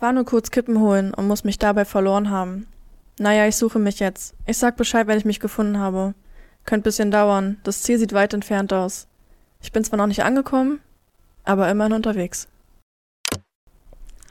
War nur kurz Kippen holen und muss mich dabei verloren haben. Naja, ich suche mich jetzt. Ich sag Bescheid, wenn ich mich gefunden habe. Könnte bisschen dauern. Das Ziel sieht weit entfernt aus. Ich bin zwar noch nicht angekommen, aber immerhin unterwegs.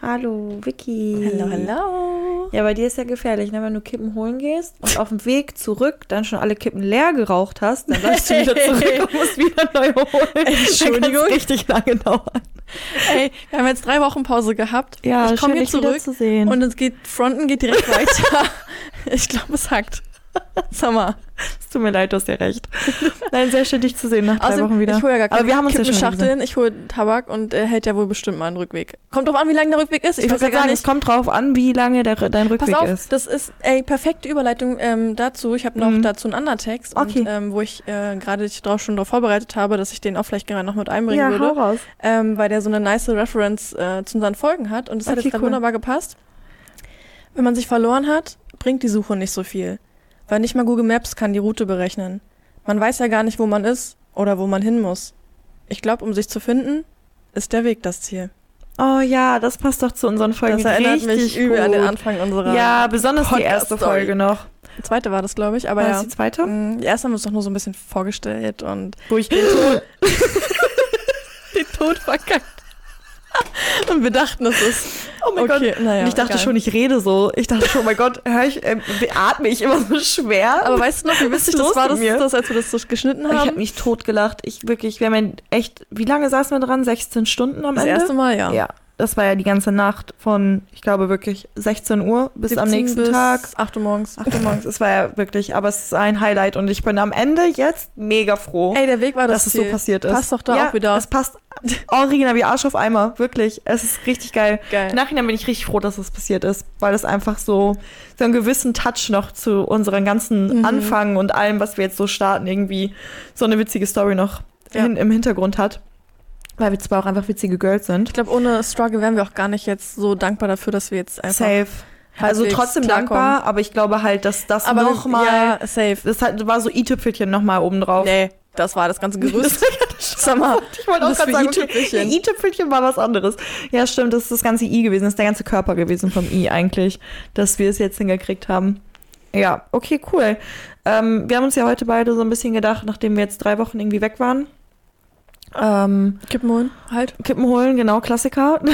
Hallo, Vicky. Hallo, hallo. Ja, bei dir ist ja gefährlich, ne? Wenn du Kippen holen gehst und auf dem Weg zurück dann schon alle Kippen leer geraucht hast, dann läufst du wieder zurück und musst wieder neu holen. Entschuldigung. Richtig lange dauern. Ey, wir haben jetzt drei Wochen Pause gehabt. Ja, ich komme wieder zurück zu sehen. und es geht, Fronten geht direkt weiter. ich glaube, es hackt. Sag mal. es tut mir leid, du hast ja recht. Nein, sehr schön, dich zu sehen nach drei Außerdem, Wochen wieder. Ich hole ja gar keine Aber wir haben uns ja schon Schachteln, ich hole Tabak und er hält ja wohl bestimmt mal einen Rückweg. Kommt drauf an, wie lang der Rückweg ist. Ich weiß wollte ja gerade sagen, es kommt drauf an, wie lange der, dein Pass Rückweg auf, ist. das ist ey perfekte Überleitung ähm, dazu. Ich habe noch Mhm. dazu einen anderen Text, Okay. und, ähm, wo ich äh, gerade dich drauf schon darauf vorbereitet habe, dass ich den auch vielleicht gerne noch mit einbringen Ja, hau würde, raus. ähm, weil der so eine nice Reference äh, zu unseren Folgen hat und das hat Okay, jetzt gerade cool. wunderbar gepasst. Wenn man sich verloren hat, bringt die Suche nicht so viel, weil nicht mal Google Maps kann die Route berechnen. Man weiß ja gar nicht, wo man ist oder wo man hin muss. Ich glaube, um sich zu finden, ist der Weg das Ziel. Oh ja, das passt doch zu unseren Folgen Das erinnert mich übel an den. Anfang unserer Ja, besonders die erste. Folge noch. zweite war das, glaube ich, aber War ja. das die zweite? Mm, Die erste haben wir uns doch nur so ein bisschen vorgestellt und Wo ich den Tod verkackt. Und wir dachten, es ist. Oh mein okay, Gott. naja. Und ich dachte egal. schon, ich rede so. Ich dachte schon, oh mein Gott, hör ich, äh, atme ich immer so schwer. Aber weißt du noch, wie witzig das war, das, das, als wir das so geschnitten ich habe haben? mich totgelacht. Ich wirklich, wir haben echt, wie lange saßen wir dran? 16 Stunden am das Ende? erste Mal, ja. Ja, das war ja die ganze Nacht von, ich glaube wirklich 16 Uhr bis am 17 nächsten bis Tag. 8 Uhr morgens. 8 Uhr morgens. Es war ja wirklich, aber es ist ein Highlight und ich bin am Ende jetzt mega froh, Ey, der Weg war das dass es Ziel. so passiert ist. Passt doch da ja, auch wieder. Es passt original wie Arsch auf Eimer, wirklich. Es ist richtig geil. Geil. Im Nachhinein bin ich richtig froh, dass es passiert ist, weil es einfach so, so einen gewissen Touch noch zu unserem ganzen Mhm. Anfang und allem, was wir jetzt so starten, irgendwie so eine witzige Story noch Ja. hin, im Hintergrund hat. Weil wir zwar auch einfach witzige Girls sind. Ich glaube, ohne Struggle wären wir auch gar nicht jetzt so dankbar dafür, dass wir jetzt einfach. Safe. Also trotzdem dankbar, aber ich glaube halt, dass das Aber nochmal, Ja, safe. das war so i-Tüpfelchen nochmal oben drauf. Nee, das war das ganze Gerüst. Sag mal, Ich wollte auch Das gerade sagen, okay, i-Tüpfelchen. i-Tüpfelchen war was anderes. Ja, stimmt, das ist das ganze i gewesen, das ist der ganze Körper gewesen vom i eigentlich, dass wir es jetzt hingekriegt haben. Ja, okay, cool. Ähm, wir haben uns ja heute beide so ein bisschen gedacht, nachdem wir jetzt drei Wochen irgendwie weg waren. Ähm, Kippen holen, halt. Kippen holen, genau, Klassiker.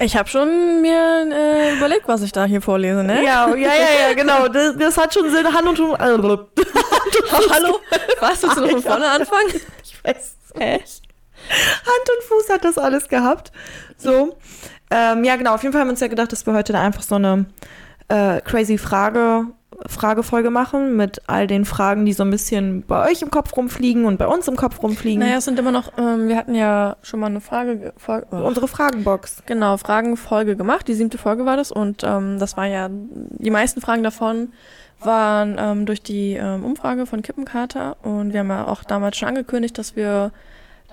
Ich habe schon mir äh, überlegt, was ich da hier vorlese, ne? Ja, ja, ja, ja, genau. Das, das hat schon Sinn. Hand und Fuß. Äh, Hallo? Was, willst du noch von vorne anfangen? Ich weiß es nicht. Hand und Fuß hat das alles gehabt. So. Ähm, ja, genau. Auf jeden Fall haben wir uns ja gedacht, dass wir heute da einfach so eine äh, crazy Frage, Fragefolge machen mit all den Fragen, die so ein bisschen bei euch im Kopf rumfliegen und bei uns im Kopf rumfliegen. Naja, es sind immer noch, ähm, wir hatten ja schon mal eine Frage, oh. Unsere Fragenbox. genau, Fragenfolge gemacht. Die siebte Folge war das und ähm, das war ja, die meisten Fragen davon waren ähm, durch die ähm, Umfrage von Kippenkater und wir haben ja auch damals schon angekündigt, dass wir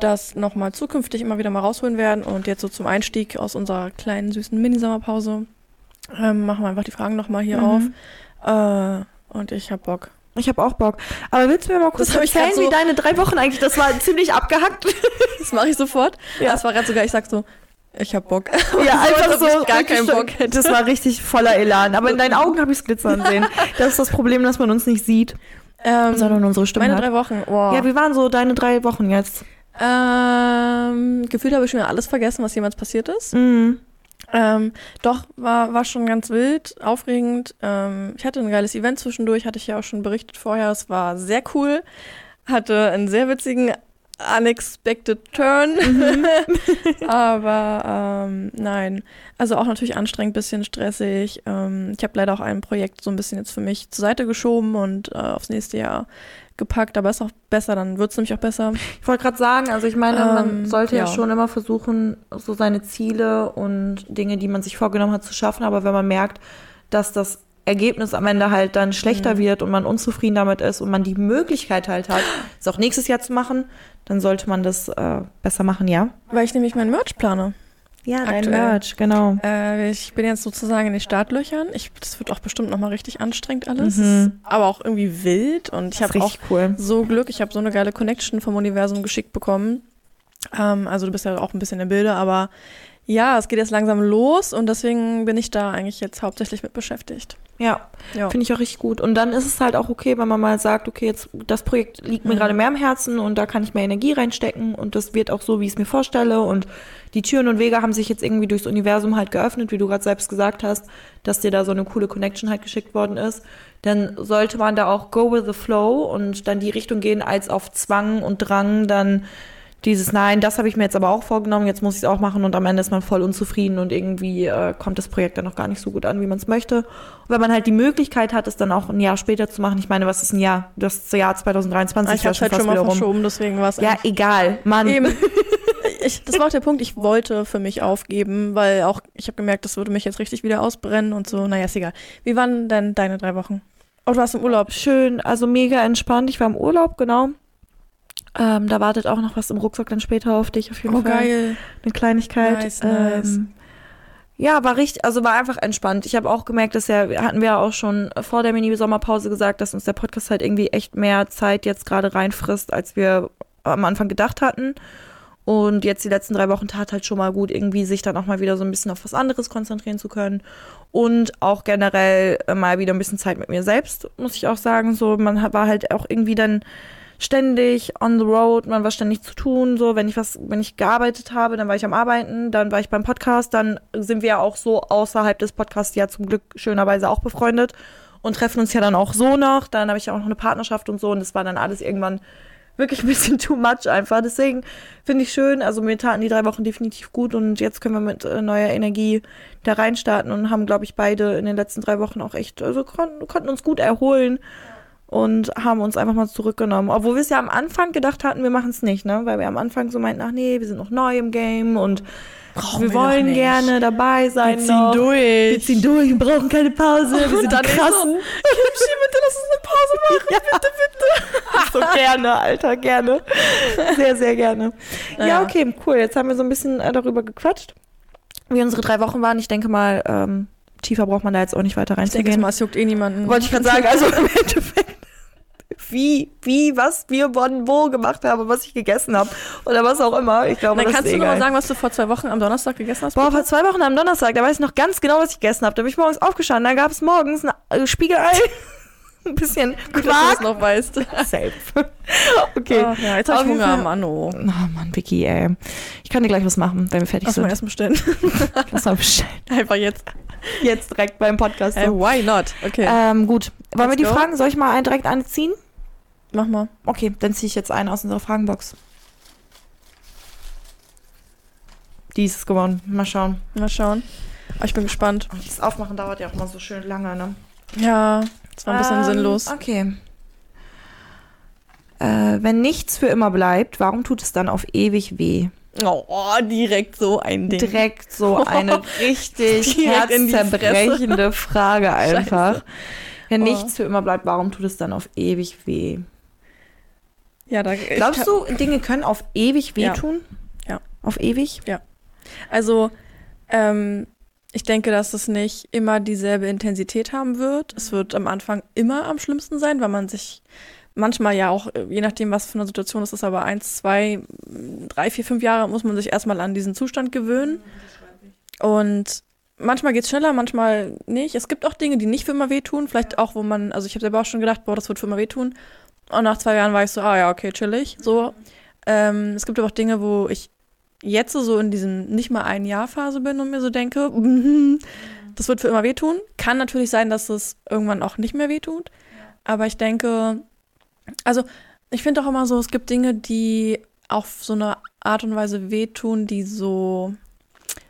das nochmal zukünftig immer wieder mal rausholen werden und jetzt so zum Einstieg aus unserer kleinen süßen Mini-Sommerpause ähm, machen wir einfach die Fragen nochmal hier Mhm. auf äh, und ich hab Bock. Ich habe auch Bock. Aber willst du mir mal kurz Das hab ich erzählen, so- wie deine drei Wochen eigentlich, das war ziemlich abgehackt. Das mache ich sofort. Ja. Das war gerade sogar, ich sag so, ich hab Bock. Ja, einfach so. ich gar keinen. Bock hätte. Das war richtig voller Elan. Aber in deinen Augen habe ich es glitzern sehen. Das ist das Problem, dass man uns nicht sieht, Ähm, sondern unsere Stimme meine hat. drei Wochen. Wow. Ja, wie waren so deine drei Wochen jetzt? ähm, gefühlt habe ich schon wieder alles vergessen, was jemals passiert ist. Mhm. Ähm, doch, war, war schon ganz wild, aufregend. Ähm, ich hatte ein geiles Event zwischendurch, hatte ich ja auch schon berichtet vorher. Es war sehr cool. Hatte einen sehr witzigen unexpected turn. Aber ähm, nein. Also auch natürlich anstrengend, bisschen stressig. Ähm, ich habe leider auch ein Projekt so ein bisschen jetzt für mich zur Seite geschoben und äh, aufs nächste Jahr gepackt, aber ist auch besser, dann wird es nämlich auch besser. Ich wollte gerade sagen, also ich meine, man Ähm, sollte ja. ja. schon immer versuchen, so seine Ziele und Dinge, die man sich vorgenommen hat, zu schaffen. Aber wenn man merkt, dass das Ergebnis am Ende halt dann schlechter Mhm. wird und man unzufrieden damit ist und man die Möglichkeit halt hat, es auch nächstes Jahr zu machen, dann sollte man das äh, besser machen, ja? Weil ich nämlich mein Merch plane. Ja, dein Aktuell. Merch, genau. Äh, ich bin jetzt sozusagen in den Startlöchern. Ich, das wird auch bestimmt nochmal richtig anstrengend alles. Mhm. Aber auch irgendwie wild. Und ich habe auch cool. so Glück. Ich habe so eine geile Connection vom Universum geschickt bekommen. Ähm, also du bist ja auch ein bisschen im Bilde, aber Ja, es geht jetzt langsam los und deswegen bin ich da eigentlich jetzt hauptsächlich mit beschäftigt. Ja, Ja. finde ich auch richtig gut. Und dann ist es halt auch okay, wenn man mal sagt, okay, jetzt das Projekt liegt mir Mhm. gerade mehr am Herzen und da kann ich mehr Energie reinstecken und das wird auch so, wie ich es mir vorstelle. Und die Türen und Wege haben sich jetzt irgendwie durchs Universum halt geöffnet, wie du gerade selbst gesagt hast, dass dir da so eine coole Connection halt geschickt worden ist. Dann sollte man da auch go with the flow und dann die Richtung gehen, als auf Zwang und Drang dann dieses Nein, das habe ich mir jetzt aber auch vorgenommen, jetzt muss ich es auch machen und am Ende ist man voll unzufrieden und irgendwie äh, kommt das Projekt dann noch gar nicht so gut an, wie man es möchte. Und wenn man halt die Möglichkeit hat, es dann auch ein Jahr später zu machen, ich meine, was ist ein Jahr? Das Jahr 2023 ich habe ja halt schon mal wieder rum. verschoben, deswegen war es Ja, egal, Mann. Eben. Ich, das war auch der Punkt, ich wollte für mich aufgeben, weil auch ich habe gemerkt, das würde mich jetzt richtig wieder ausbrennen und so. Naja, ist egal. Wie waren denn deine drei Wochen? Oh, du warst im Urlaub. Schön, also mega entspannt. Ich war im Urlaub, genau. Ähm, da wartet auch noch was im Rucksack dann später auf dich auf jeden Oh, Fall. geil. eine Kleinigkeit. Nice, nice. Ähm, ja, war richtig, also war einfach entspannt. Ich habe auch gemerkt, dass ja, hatten wir ja auch schon vor der Mini-Sommerpause gesagt, dass uns der Podcast halt irgendwie echt mehr Zeit jetzt gerade reinfrisst, als wir am Anfang gedacht hatten. Und jetzt die letzten drei Wochen tat halt schon mal gut, irgendwie sich dann auch mal wieder so ein bisschen auf was anderes konzentrieren zu können. Und auch generell mal wieder ein bisschen Zeit mit mir selbst, muss ich auch sagen. So, man war halt auch irgendwie dann ständig on the road, man war ständig zu tun, so, wenn ich was, wenn ich gearbeitet habe, dann war ich am Arbeiten, dann war ich beim Podcast, dann sind wir ja auch so außerhalb des Podcasts ja zum Glück schönerweise auch befreundet und treffen uns ja dann auch so noch, dann habe ich ja auch noch eine Partnerschaft und so und das war dann alles irgendwann wirklich ein bisschen too much einfach, deswegen finde ich schön, also mir taten die drei Wochen definitiv gut und jetzt können wir mit äh, neuer Energie da reinstarten und haben, glaube ich, beide in den letzten drei Wochen auch echt, also kon konnten uns gut erholen und haben uns einfach mal zurückgenommen. Obwohl wir es ja am Anfang gedacht hatten, wir machen es nicht, ne? Weil wir am Anfang so meinten, ach nee, wir sind noch neu im Game und Brauchen wir wir wollen gerne dabei sein Wir ziehen noch. durch. Wir ziehen durch, wir brauchen keine Pause, wir sind dann ist so. Kimchi, bitte lass uns eine Pause machen. Ja. Bitte, bitte. so gerne, Alter, gerne. Sehr, sehr gerne. Ja, Naja. okay, cool. Jetzt haben wir so ein bisschen äh, darüber gequatscht, wie unsere drei Wochen waren. Ich denke mal, ähm, tiefer braucht man da jetzt auch nicht weiter Ich denke mal, es juckt eh niemanden. Wollte ich gerade sagen, also im Endeffekt, wie, wie, was wir wann wo gemacht haben, was ich gegessen habe oder was auch immer. Ich glaube, Dann kannst du noch mal egal. sagen, was du vor zwei Wochen am Donnerstag gegessen hast? Boah, vor zwei Wochen am Donnerstag, da weiß ich noch ganz genau, was ich gegessen habe. Da bin ich morgens aufgestanden, da gab es morgens ein äh, Spiegelei, ein bisschen Gut, dass du Quark. das noch weißt. Safe. okay. Oh, ja, jetzt habe ich Hunger, Fall- Mann. Oh. Oh Mann, Vicky, ey. Ich kann dir gleich was machen, wenn wir fertig Lass mal sind. erst bestellen. Lass mal bestellen. Einfach jetzt. Jetzt direkt beim Podcast. Hey, So. why not? Okay, Ähm, gut. Wollen wir Let's die go. Fragen? Soll ich mal einen direkt anziehen? Mach mal. Okay, dann ziehe ich jetzt einen aus unserer Fragenbox. Die ist es geworden. Mal schauen. Mal schauen. Aber ich bin gespannt. Das Aufmachen dauert ja auch mal so schön lange, ne? Ja, das war ein bisschen Ähm, sinnlos. Okay. Äh, wenn nichts für immer bleibt, warum tut es dann auf ewig weh? Oh, oh, direkt so ein Ding. Direkt so eine richtig herzzerbrechende Frage einfach. Wenn Oh. nichts für immer bleibt, warum tut es dann auf ewig weh? Ja, da, Glaubst du, Dinge können auf ewig Ja. wehtun? Ja. Auf ewig? Also, ähm, ich denke, dass es nicht immer dieselbe Intensität haben wird. Es wird am Anfang immer am schlimmsten sein, weil man sich manchmal ja auch, äh, je nachdem, was für eine Situation es ist, aber eins, zwei, drei, vier, fünf Jahre muss man sich erstmal an diesen Zustand gewöhnen. Und manchmal geht es schneller, manchmal nicht. Es gibt auch Dinge, die nicht für immer wehtun. Vielleicht auch, wo man, also ich habe selber auch schon gedacht, boah, das wird für immer wehtun. Und nach zwei Jahren war ich so, ah ja, okay, chillig. So. Ähm, es gibt aber auch Dinge, wo ich jetzt so in diesem nicht mal ein Jahr Phase bin und mir so denke, mhm, das wird für immer wehtun. Kann natürlich sein, dass es irgendwann auch nicht mehr wehtut. Aber ich denke, also ich finde auch immer so, es gibt Dinge, die auf so eine Art und Weise wehtun, die so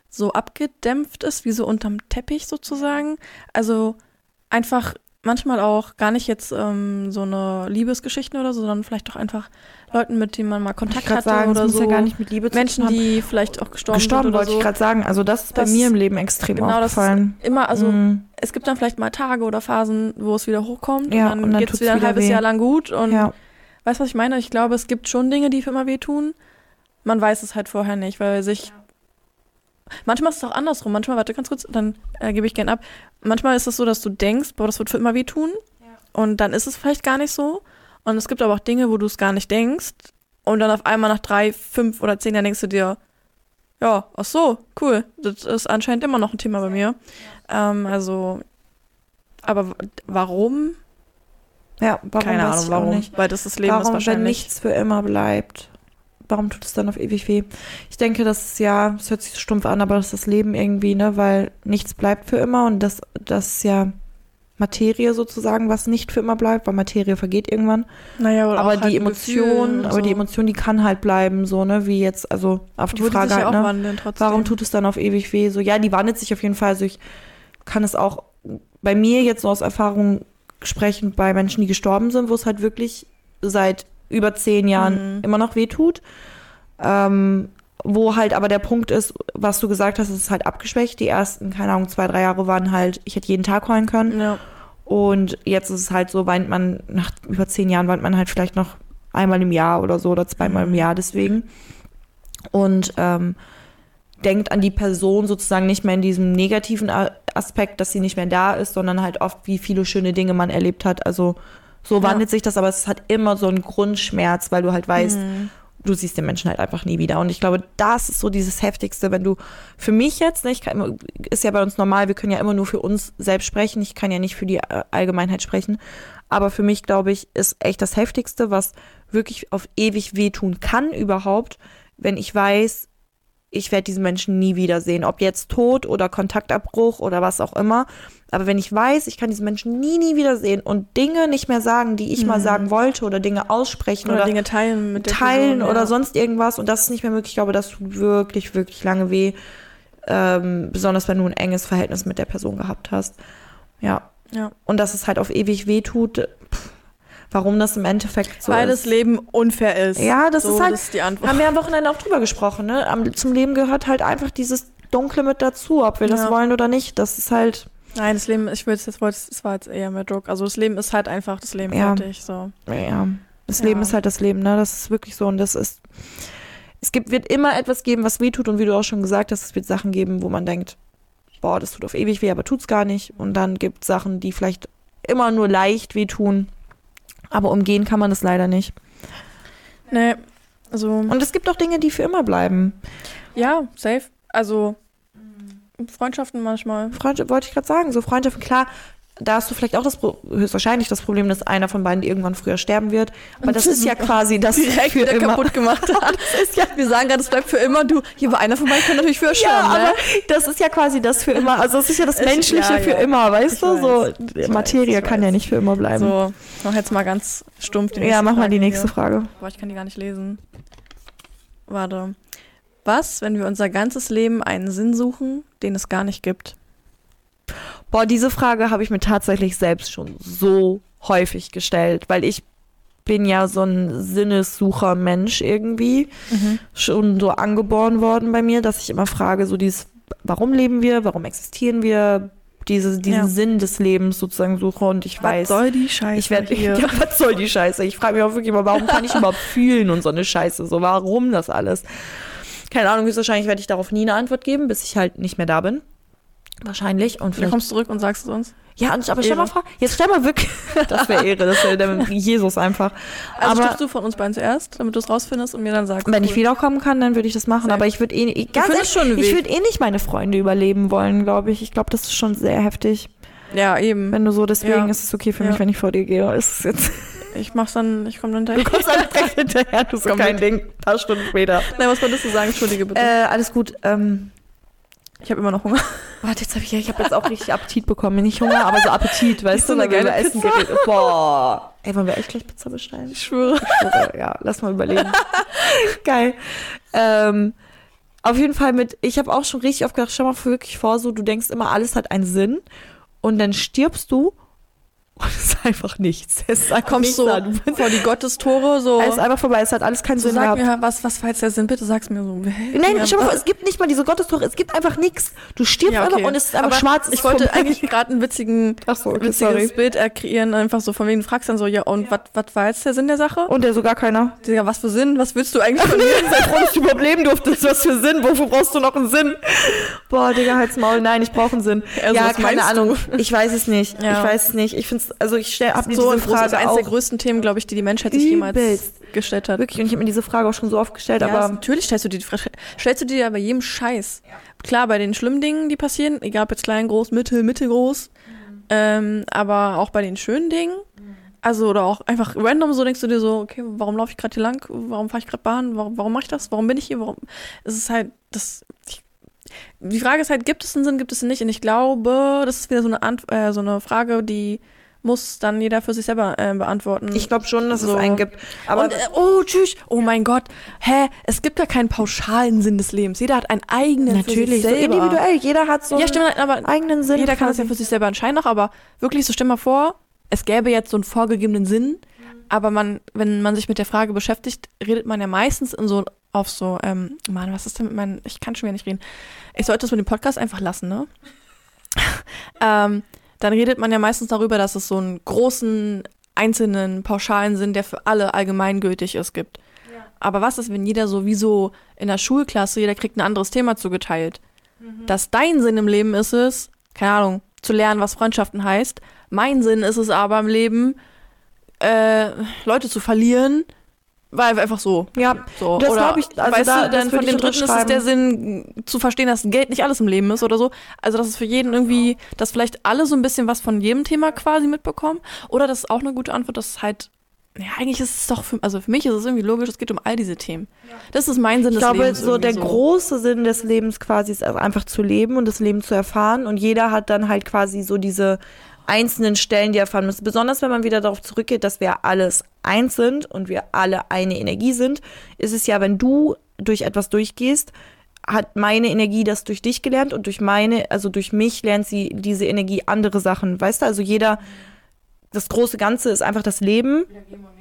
so abgedämpft ist, wie so unterm Teppich sozusagen. Also einfach manchmal auch gar nicht jetzt ähm, so eine Liebesgeschichte oder so, sondern vielleicht auch einfach Leuten, mit denen man mal Kontakt hatte sagen, oder das muss so. ja gar nicht mit Liebe zu Menschen, tun haben. die vielleicht auch gestorben, gestorben sind oder wollte so. ich gerade sagen. Also das ist bei Das- mir im Leben extrem genau, das ist aufgefallen. immer, also Mm, es gibt dann vielleicht mal Tage oder Phasen, wo es wieder hochkommt Ja, und dann, dann geht's tut's wieder ein halbes weh. Jahr lang gut und ja. weißt du, was ich meine? Ich glaube, es gibt schon Dinge, die für immer wehtun. Man weiß es halt vorher nicht, weil sich Manchmal ist es auch andersrum. Manchmal, warte ganz kurz, dann äh, gebe ich gern ab. Manchmal ist es so, dass du denkst, boah, das wird für immer wehtun. Und dann ist es vielleicht gar nicht so. Und es gibt aber auch Dinge, wo du es gar nicht denkst. Und dann auf einmal nach drei, fünf oder zehn Jahren denkst du dir, ja, ach so, cool. Das ist anscheinend immer noch ein Thema bei mir. Ähm, also, aber warum? Ja, warum Keine Ahnung, warum. Weil das das Leben warum, ist wenn wahrscheinlich. nichts für immer bleibt? Warum tut es dann auf ewig weh? Ich denke, das ist ja, es hört sich stumpf an, aber das ist das Leben irgendwie, ne? Weil nichts bleibt für immer und das, das ist ja Materie sozusagen, was nicht für immer bleibt, weil Materie vergeht irgendwann. Naja, oder aber auch die halt Emotion, aber so. die Emotion, die kann halt bleiben, so, ne? Wie jetzt, also auf die Obwohl Frage ja halt, auch ne? wandeln. Warum tut es dann auf ewig weh? So, ja, die wandelt sich auf jeden Fall. Also ich kann es auch bei mir jetzt so aus Erfahrung sprechen, bei Menschen, die gestorben sind, wo es halt wirklich seit über zehn Jahren Mhm. immer noch weh tut. Ähm, wo halt aber der Punkt ist, was du gesagt hast, es ist halt abgeschwächt. Die ersten, keine Ahnung, zwei, drei Jahre waren halt, ich hätte jeden Tag heulen können. Ja. Und jetzt ist es halt so, weint man, nach über zehn Jahren weint man halt vielleicht noch einmal im Jahr oder so oder zweimal im Jahr deswegen. Und ähm, denkt an die Person sozusagen nicht mehr in diesem negativen Aspekt, dass sie nicht mehr da ist, sondern halt oft, wie viele schöne Dinge man erlebt hat. Also so Ja. wandelt sich das, aber es hat immer so einen Grundschmerz, weil du halt weißt, Mhm. du siehst den Menschen halt einfach nie wieder. Und ich glaube, das ist so dieses Heftigste, wenn du für mich jetzt, ne, ich kann ist ja bei uns normal, wir können ja immer nur für uns selbst sprechen. Ich kann ja nicht für die äh, Allgemeinheit sprechen. Aber für mich, glaube ich, ist echt das Heftigste, was wirklich auf ewig wehtun kann überhaupt, wenn ich weiß, ich werde diesen Menschen nie wiedersehen. Ob jetzt Tod oder Kontaktabbruch oder was auch immer. Aber wenn ich weiß, ich kann diesen Menschen nie, nie wiedersehen und Dinge nicht mehr sagen, die ich mal sagen wollte oder Dinge aussprechen Oder, oder, Dinge teilen mit teilen Person, oder ja. sonst irgendwas und das ist nicht mehr möglich. Ich glaube, das tut wirklich, wirklich lange weh. Ähm, besonders wenn du ein enges Verhältnis mit der Person gehabt hast. Ja. Ja. Und dass es halt auf ewig weh tut. Pff, warum das im Endeffekt so Weil das ist. Leben unfair ist. Ja, das so, ist halt- Das ist die Antwort. Haben wir am Wochenende auch drüber gesprochen, ne? Am, zum Leben gehört halt einfach dieses Dunkle mit dazu, ob wir das Ja. wollen oder nicht. Das ist halt, Nein, das Leben, ich will es jetzt, es es war jetzt eher mehr Druck. Also das Leben ist halt einfach das Leben Ja. fertig. So. ja, das Ja. Leben ist halt das Leben, ne? Das ist wirklich so und das ist, es gibt, wird immer etwas geben, was weh tut und wie du auch schon gesagt hast, es wird Sachen geben, wo man denkt, boah, das tut auf ewig weh, aber tut's gar nicht. Und dann gibt Sachen, die vielleicht immer nur leicht wehtun, aber umgehen kann man das leider nicht. Nee, also Und es gibt auch Dinge, die für immer bleiben. ja, safe. Also Freundschaften manchmal. Freundschaft, wollte ich gerade sagen, so Freundschaften, klar, da hast du vielleicht auch das höchstwahrscheinlich das Problem, dass einer von beiden irgendwann früher sterben wird. Aber das ist ja quasi das Direkt für wieder immer. kaputt gemacht hat. ja, wir sagen gerade, es bleibt für immer. Du, hier war einer von beiden, kann natürlich für Ja, sterben, aber ne? das ist ja quasi das für immer. Also es ist ja das Ich- Menschliche ja, für ja. immer, weißt Ich du? So weiß, ich Materie weiß, kann ja nicht für immer bleiben. So, noch jetzt mal ganz stumpf die ja, nächste mach mal die Frage nächste hier. Frage. Boah, ich kann die gar nicht lesen. Warte. Was, wenn wir unser ganzes Leben einen Sinn suchen, den es gar nicht gibt? Boah, diese Frage habe ich mir tatsächlich selbst schon so häufig gestellt, weil ich bin ja so ein Sinnessucher Mensch irgendwie. schon so angeboren worden bei mir, dass ich immer frage, so dieses, warum leben wir, warum existieren wir, diese, diesen Ja. Sinn des Lebens sozusagen suche und ich weiß, Was soll die Scheiße ich werde, hier? ja, was soll die Scheiße? Ich frage mich auch wirklich immer, warum kann ich überhaupt fühlen und so eine Scheiße, so warum das alles? Keine Ahnung, höchstwahrscheinlich werde ich darauf nie eine Antwort geben, bis ich halt nicht mehr da bin. Wahrscheinlich. Und Du vielleicht, kommst zurück und sagst es uns. ja, und, aber stell mal vor, jetzt stell mal wirklich, das wäre Ehre, das wäre der Jesus einfach. Also aber stirbst du von uns beiden zuerst, damit du es rausfindest und mir dann sagst. Wenn ich cool. wiederkommen kann, dann würde ich das machen. Safe. Aber ich würde eh, ich, ganz findest ehrlich, schon einen ich würde eh nicht meine Freunde überleben wollen, glaube ich. Ich glaube, das ist schon sehr heftig. Ja, eben. Wenn du so, deswegen Ja. ist es okay für Ja. mich, wenn ich vor dir gehe. Ist es jetzt, Ich mach's dann, ich komme dann du direkt. kommst dann direkt hinterher, du so Komm kein mit. Ding. Ein paar Stunden später. Nein, was wolltest du sagen? Entschuldige bitte. Äh, alles gut. Ähm, ich habe immer noch Hunger. warte, jetzt habe ich, ja, ich habe jetzt auch richtig Appetit bekommen. Nicht Hunger, aber so Appetit, weißt so du, eine weil wir geile Essen geredet Boah. Ey, wollen wir echt gleich Pizza bestellen? Ich schwöre. Schwöre, ja, lass mal überlegen. Geil. Ähm, auf jeden Fall mit, ich habe auch schon richtig oft gedacht, schau mal wirklich vor, so du denkst immer, alles hat einen Sinn und dann stirbst du und es ist einfach nichts. Es ist einfach Kommst so bist- vor die Gottestore, so. Es ist einfach vorbei, es hat alles keinen so Sinn sag gehabt. mir, was, was war jetzt der Sinn? Bitte sag's mir so. Nein, Ja, schau mal vor, es gibt nicht mal diese Gottestore, es gibt einfach nichts. Du stirbst ja, okay. einfach und es ist einfach Aber schwarz. Ich wollte vorbei. eigentlich gerade einen witzigen, Ach so, okay, witziges sorry. Bild kreieren, einfach so von wegen, du fragst dann so, ja, und was war jetzt der Sinn der Sache? Und der sogar keiner. Digga, was für Sinn? Was willst du eigentlich von mir? Sei froh, dass du überhaupt leben durftest. Was für Sinn? Wofür brauchst du noch einen Sinn? Boah, Digga, halt's Maul. Nein, ich brauche einen Sinn. Also, ja, keine Ahnung. Ich weiß es nicht. Ja. Ich weiß es nicht. Ich finde letztens, also ich stelle ab so diese ein großes, Frage eines der größten Themen, glaube ich, die die Menschheit sich jemals gestellt hat. wirklich und ich habe mir diese Frage auch schon so oft gestellt, Ja, aber natürlich stellst du dir die Frage, stellst du dir ja bei jedem Scheiß. Klar, bei den schlimmen Dingen, die passieren, egal ob jetzt klein, groß, mittel, mittelgroß, ähm, aber auch bei den schönen Dingen, also oder auch einfach random so denkst du dir so, okay, warum laufe ich gerade hier lang? Warum fahre ich gerade Bahn? Warum, warum mache ich das? Warum bin ich hier? Warum? Es ist halt, das, ich, die Frage ist halt, gibt es einen Sinn, gibt es ihn nicht? Und ich glaube, das ist wieder so eine, Ant äh, so eine Frage, die muss dann jeder für sich selber äh, beantworten. ich glaube schon, dass So. es einen gibt. Aber und, äh, oh, tschüss. Oh mein Gott. Hä? Es gibt ja keinen pauschalen Sinn des Lebens. Jeder hat einen eigenen für natürlich, sich so individuell, jeder hat so Ja, einen stimmt, aber eigenen Sinn. jeder kann das ja für sich selber entscheiden noch, aber wirklich so, stell mal vor, es gäbe jetzt so einen vorgegebenen Sinn, aber man, wenn man sich mit der Frage beschäftigt, redet man ja meistens in so, auf so, ähm, Mann, was ist denn mit meinem, ich kann schon wieder nicht reden. Ich sollte das mit dem Podcast einfach lassen, ne? ähm, dann redet man ja meistens darüber, dass es so einen großen, einzelnen, pauschalen Sinn, der für alle allgemeingültig ist, gibt. Aber was ist, wenn jeder sowieso in der Schulklasse, jeder kriegt ein anderes Thema zugeteilt? Dass dein Sinn im Leben ist es, keine Ahnung, zu lernen, was Freundschaften heißt. Mein Sinn ist es aber im Leben, äh, Leute zu verlieren, weil einfach so. Ja, So, Das oder glaub ich, also weißt da- du, dann von ich dem dritten ist es der Sinn, zu verstehen, dass Geld nicht alles im Leben ist oder so. Also, dass es für jeden irgendwie, dass vielleicht alle so ein bisschen was von jedem Thema quasi mitbekommen. Oder das ist auch eine gute Antwort, dass es halt, ja, eigentlich ist es doch, für, also für mich ist es irgendwie logisch, es geht um all diese Themen. Das ist mein Sinn Ich des glaube, Lebens. so der irgendwie große Sinn des Lebens quasi ist also einfach zu leben und das Leben zu erfahren. Und jeder hat dann halt quasi so diese einzelnen Stellen, die er erfahren muss. Besonders wenn man wieder darauf zurückgeht, dass wir alles eins sind und wir alle eine Energie sind, ist es ja, wenn du durch etwas durchgehst, hat meine Energie das durch dich gelernt und durch meine, also durch mich lernt sie diese Energie andere Sachen. Weißt du, also jeder, das große Ganze ist einfach das Leben.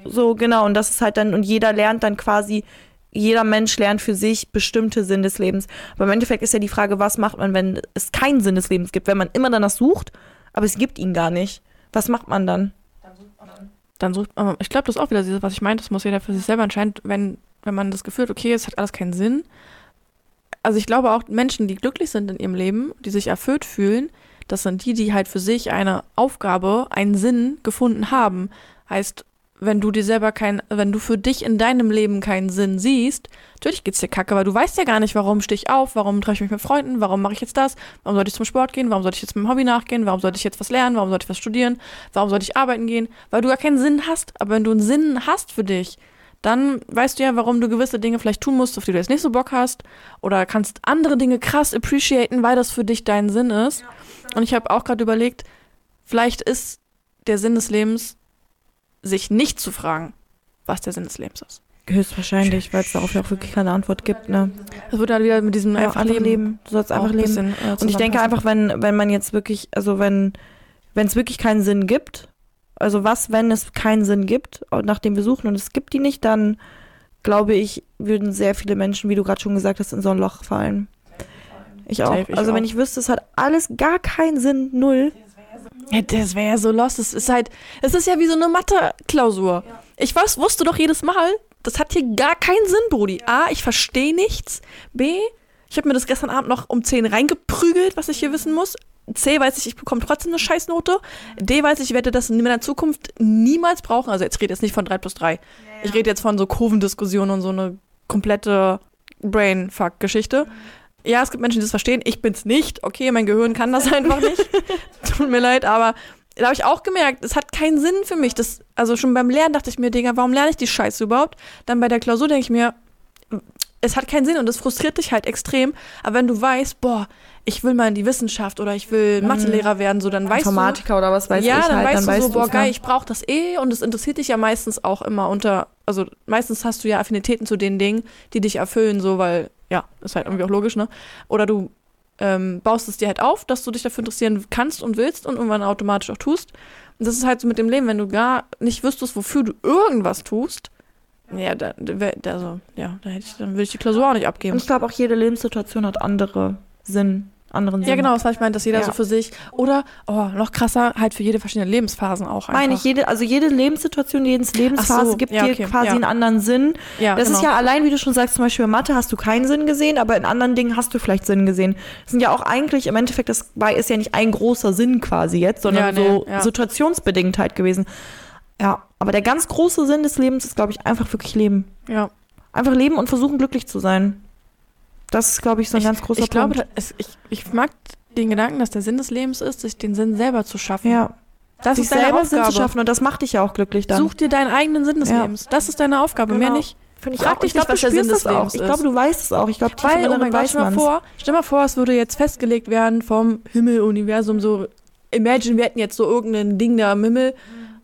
So, genau. Und das ist halt dann, und jeder lernt dann quasi, jeder Mensch lernt für sich bestimmte Sinn des Lebens. Aber im Endeffekt ist ja die Frage, was macht man, wenn es keinen Sinn des Lebens gibt? Wenn man immer danach sucht, aber es gibt ihn gar nicht. Was macht man dann? dann sucht man, ich glaube, das ist auch wieder dieses, was ich meinte, das muss jeder für sich selber entscheiden, wenn, wenn man das Gefühl hat, okay, es hat alles keinen Sinn. Also ich glaube auch Menschen, die glücklich sind in ihrem Leben, die sich erfüllt fühlen, das sind die, die halt für sich eine Aufgabe, einen Sinn gefunden haben. Heißt, wenn du dir selber kein, wenn du für dich in deinem Leben keinen Sinn siehst, natürlich geht's dir kacke, weil du weißt ja gar nicht, warum stehe ich auf, warum treffe ich mich mit Freunden, warum mache ich jetzt das, warum sollte ich zum Sport gehen, warum sollte ich jetzt meinem Hobby nachgehen, warum sollte ich jetzt was lernen, warum sollte ich was studieren, warum sollte ich arbeiten gehen, weil du gar keinen Sinn hast. Aber wenn du einen Sinn hast für dich, dann weißt du ja, warum du gewisse Dinge vielleicht tun musst, auf die du jetzt nicht so Bock hast, oder kannst andere Dinge krass appreciaten, weil das für dich dein Sinn ist. Und ich habe auch gerade überlegt, vielleicht ist der Sinn des Lebens, sich nicht zu fragen, was der Sinn des Lebens ist. Höchstwahrscheinlich, weil es darauf ja auch wirklich keine Antwort gibt. Ne? Das wird halt wieder mit diesem Ja, einfach leben. Du sollst einfach ein leben. bisschen, äh, Und ich denke einfach, wenn, wenn man jetzt wirklich, also wenn wenn es wirklich keinen Sinn gibt, also was, wenn es keinen Sinn gibt, nachdem wir suchen und es gibt die nicht, dann glaube ich, würden sehr viele Menschen, wie du gerade schon gesagt hast, in so ein Loch fallen. Ich auch. Also wenn ich wüsste, es hat alles gar keinen Sinn, null. Ja, das wäre ja so lost. Es ist halt, es ist ja wie so eine Mathe-Klausur. Ich weiß, wusste doch jedes Mal, das hat hier gar keinen Sinn, Brudi. A, ich verstehe nichts. B, ich habe mir das gestern Abend noch um 10 reingeprügelt, was ich hier wissen muss. C, weiß ich, ich bekomme trotzdem eine Scheißnote. D, weiß ich, ich werde das in meiner Zukunft niemals brauchen. Also jetzt rede ich jetzt nicht von 3 plus 3. Ich rede jetzt von so Kurvendiskussionen und so eine komplette Brain-Fuck-Geschichte. Ja, es gibt Menschen, die das verstehen. Ich bin's nicht. Okay, mein Gehirn kann das einfach nicht. Tut mir leid, aber da habe ich auch gemerkt, es hat keinen Sinn für mich. Das, also schon beim Lernen dachte ich mir, Digga, warum lerne ich die Scheiße überhaupt? Dann bei der Klausur denke ich mir, es hat keinen Sinn und das frustriert dich halt extrem. Aber wenn du weißt, boah, ich will mal in die Wissenschaft oder ich will Mathelehrer werden, so dann weißt du, Informatiker oder was weiß ja, ich dann halt, weißt dann du so, boah, geil, ja. ich brauche das eh und es interessiert dich ja meistens auch immer unter, also meistens hast du ja Affinitäten zu den Dingen, die dich erfüllen, so, weil, ja, ist halt irgendwie auch logisch, ne? Oder du ähm, baust es dir halt auf, dass du dich dafür interessieren kannst und willst und irgendwann automatisch auch tust. Und das ist halt so mit dem Leben, wenn du gar nicht wüsstest, wofür du irgendwas tust, ja, da, da, also, ja, da hätte ich, dann würde ich die Klausur auch nicht Und abgeben. ich glaube auch jede Lebenssituation hat andere Sinn. anderen Sinn. Ja, genau, das was ich meine, dass jeder Ja. so für sich oder oh, noch krasser halt für jede verschiedene Lebensphasen auch einfach. Meine ich, jede, also jede Lebenssituation, jede Lebensphase so, gibt ja, dir okay, quasi ja. einen anderen Sinn. Ja, das ist genau. ja allein, wie du schon sagst, zum Beispiel in Mathe hast du keinen Sinn gesehen, aber in anderen Dingen hast du vielleicht Sinn gesehen. Das sind ja auch eigentlich, im Endeffekt, das war, ist ja nicht ein großer Sinn quasi jetzt, sondern nee, so situationsbedingt halt gewesen. Ja, aber der ganz große Sinn des Lebens ist, glaube ich, einfach wirklich leben. ja. Einfach leben und versuchen, glücklich zu sein. Das ist, glaube ich, so ein ganz großer ich glaube, Punkt. es, ich, ich mag den Gedanken, dass der Sinn des Lebens ist, sich den Sinn selber zu schaffen. ja, das sich ist deine selber Sinn Aufgabe. zu schaffen und das macht dich ja auch glücklich dann. Such dir deinen eigenen Sinn des Ja. Lebens. Das ist deine Aufgabe, mehr Genau. nicht. Finde ich Frag auch. dich ich glaube, nicht, du was der spürst Sinn des auch. Lebens Ich glaube, du weißt es auch. Ich glaube, tief im Weil, oh Inneren Gott, weiß man's. vor, stell mal vor, es würde jetzt festgelegt werden vom Himmel, Universum, so, imagine, wir hätten jetzt so irgendein Ding da am Himmel,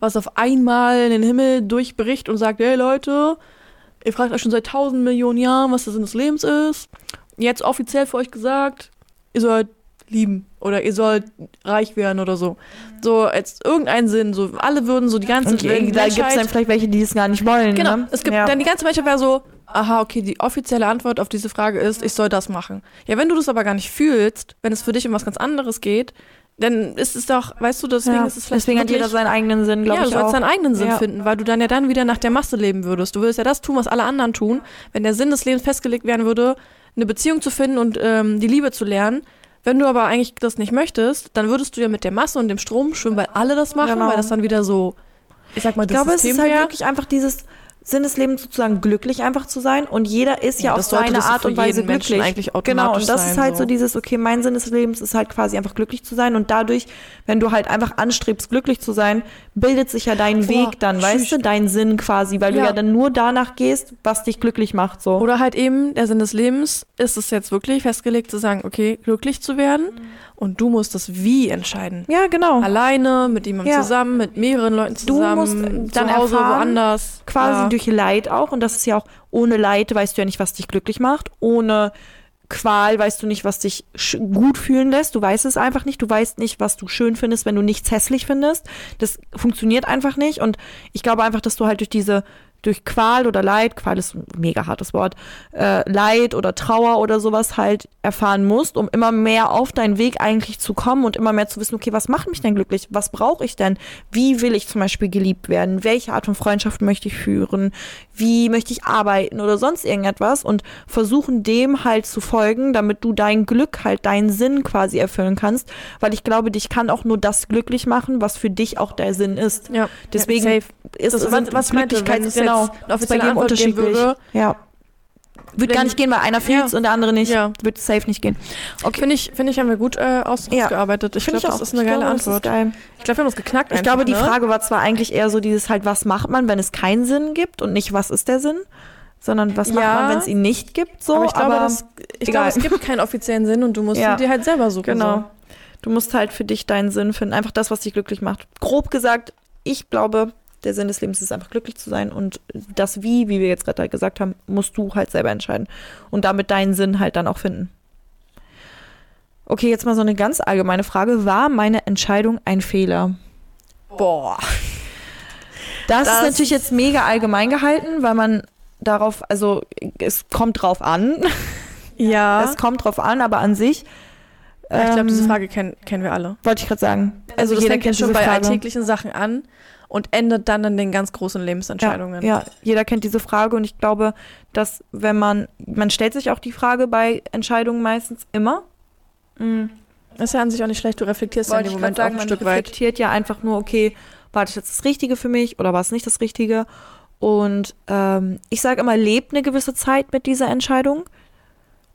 was auf einmal in den Himmel durchbricht und sagt, hey Leute, ihr fragt euch schon seit tausend Millionen Jahren, was der Sinn des Lebens ist. Jetzt offiziell für euch gesagt, ihr sollt lieben oder ihr sollt reich werden oder so. So, jetzt irgendeinen Sinn, so, alle würden so die ganze Und irgendwie, da gibt es Menschheit- dann vielleicht welche, die es gar nicht wollen. Genau. Ne? Es gibt ja. dann die ganze Menschheit wäre so, aha, okay, die offizielle Antwort auf diese Frage ist, ich soll das machen. Ja, wenn du das aber gar nicht fühlst, wenn es für dich um was ganz anderes geht, dann ist es doch, weißt du, deswegen ja. ist es vielleicht Deswegen hat wirklich, jeder seinen eigenen Sinn, glaube ja, du ich sollst auch. deinen eigenen Sinn Ja. finden, weil du dann ja dann wieder nach der Masse leben würdest. Du würdest ja das tun, was alle anderen tun. Wenn der Sinn des Lebens festgelegt werden würde, eine Beziehung zu finden und ähm, die Liebe zu lernen. Wenn du aber eigentlich das nicht möchtest, dann würdest du ja mit der Masse und dem Strom schwimmen, weil alle das machen, Genau. weil das dann wieder so, ich sag mal, ich das glaube, es System ist halt wirklich einfach dieses Sinn des Lebens sozusagen glücklich einfach zu sein und jeder ist ja, Ja, auf seine Art und Weise glücklich. eigentlich genau, und das ist sein, halt so. so. dieses, okay, mein Sinn des Lebens ist halt quasi einfach glücklich zu sein und dadurch, wenn du halt einfach anstrebst, glücklich zu sein, bildet sich ja dein Boah, Weg dann, weißt tschüss. du, dein Sinn quasi, weil du Ja. ja dann nur danach gehst, was dich glücklich macht, so. Oder halt eben, der Sinn des Lebens ist es jetzt wirklich festgelegt zu sagen, okay, glücklich zu werden und du musst das Wie entscheiden. ja, genau. Alleine, mit jemandem Ja. zusammen, mit mehreren Leuten Du zusammen, musst zu dann Hause, erfahren, woanders. quasi ja. durch Leid auch. Und das ist ja auch, ohne Leid weißt du ja nicht, was dich glücklich macht. Ohne Qual weißt du nicht, was dich gut fühlen lässt. Du weißt es einfach nicht. Du weißt nicht, was du schön findest, wenn du nichts hässlich findest. Das funktioniert einfach nicht. Und ich glaube einfach, dass du halt durch diese, durch Qual oder Leid, Qual ist ein mega hartes Wort, äh, Leid oder Trauer oder sowas halt erfahren musst, um immer mehr auf deinen Weg eigentlich zu kommen und immer mehr zu wissen, okay, was macht mich denn glücklich? Was brauche ich denn? Wie will ich zum Beispiel geliebt werden? Welche Art von Freundschaft möchte ich führen? Wie möchte ich arbeiten oder sonst irgendetwas? Und versuchen dem halt zu folgen, damit du dein Glück halt, deinen Sinn quasi erfüllen kannst. Weil ich glaube, dich kann auch nur das glücklich machen, was für dich auch der Sinn ist. ja. Deswegen ja, safe. ist Das, was, was Glücklichkeits- es genau, eine ist bei offizielle jedem Antwort unterschiedlich. würde, Ja. Wird Wenn- gar nicht gehen, weil einer fühlt's Ja. und der andere nicht. Ja. Wird safe nicht gehen. Okay. finde ich, finde ich, haben wir gut äh, aus, Ja. ausgearbeitet. Ich Finde das auch. ist eine Ich geile glaube, Antwort. geil. Ich glaube, wir haben uns geknackt Ich glaube, die einfach, ne? Frage war zwar eigentlich eher so dieses halt, was macht man, wenn es keinen Sinn gibt und nicht, was ist der Sinn, sondern was macht Ja. man, wenn es ihn nicht gibt, so. aber ich glaube, aber das, ich glaube, es gibt keinen offiziellen Sinn und du musst Ja. ihn dir halt selber suchen. genau. Du musst halt für dich deinen Sinn finden, einfach das, was dich glücklich macht. Grob gesagt, ich glaube, der Sinn des Lebens ist einfach glücklich zu sein und das Wie, wie wir jetzt gerade gesagt haben, musst du halt selber entscheiden und damit deinen Sinn halt dann auch finden. Okay, jetzt mal so eine ganz allgemeine Frage. War meine Entscheidung ein Fehler? Boah. Das, Das- ist natürlich jetzt mega allgemein gehalten, weil man darauf, also es kommt drauf an. Ja. Es kommt drauf an, aber an sich. Ja, ich glaube, diese ähm, Frage kennen, kennen wir alle. Wollte ich gerade sagen. Also, das fängt ja schon bei alltäglichen Sachen an und endet dann in den ganz großen Lebensentscheidungen. Ja, ja, jeder kennt diese Frage und ich glaube, dass wenn man, man stellt sich auch die Frage bei Entscheidungen meistens immer. Mhm. Ist ja an sich auch nicht schlecht, du reflektierst ja in Wollte dem Moment gerade auch sagen, ein man Stück weit. reflektiert ja einfach nur, okay, war das jetzt das Richtige für mich oder war es nicht das Richtige? Und ähm, ich sage immer, lebt eine gewisse Zeit mit dieser Entscheidung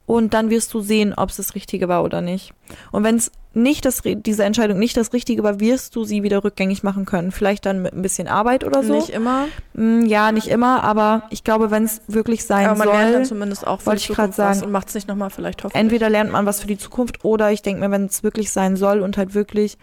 und dann wirst du sehen, ob es das Richtige war oder nicht. Und wenn es nicht das, diese Entscheidung nicht das Richtige war, wirst du sie wieder rückgängig machen können. Vielleicht dann mit ein bisschen Arbeit oder so. Nicht immer, Mm, ja, nicht immer, aber ich glaube, wenn es wirklich sein aber man lernt dann soll, zumindest auch wollte ich was sagen. und macht es nicht nochmal vielleicht hoffentlich. entweder lernt man was für die Zukunft oder ich denke mir, wenn es wirklich sein soll und halt wirklich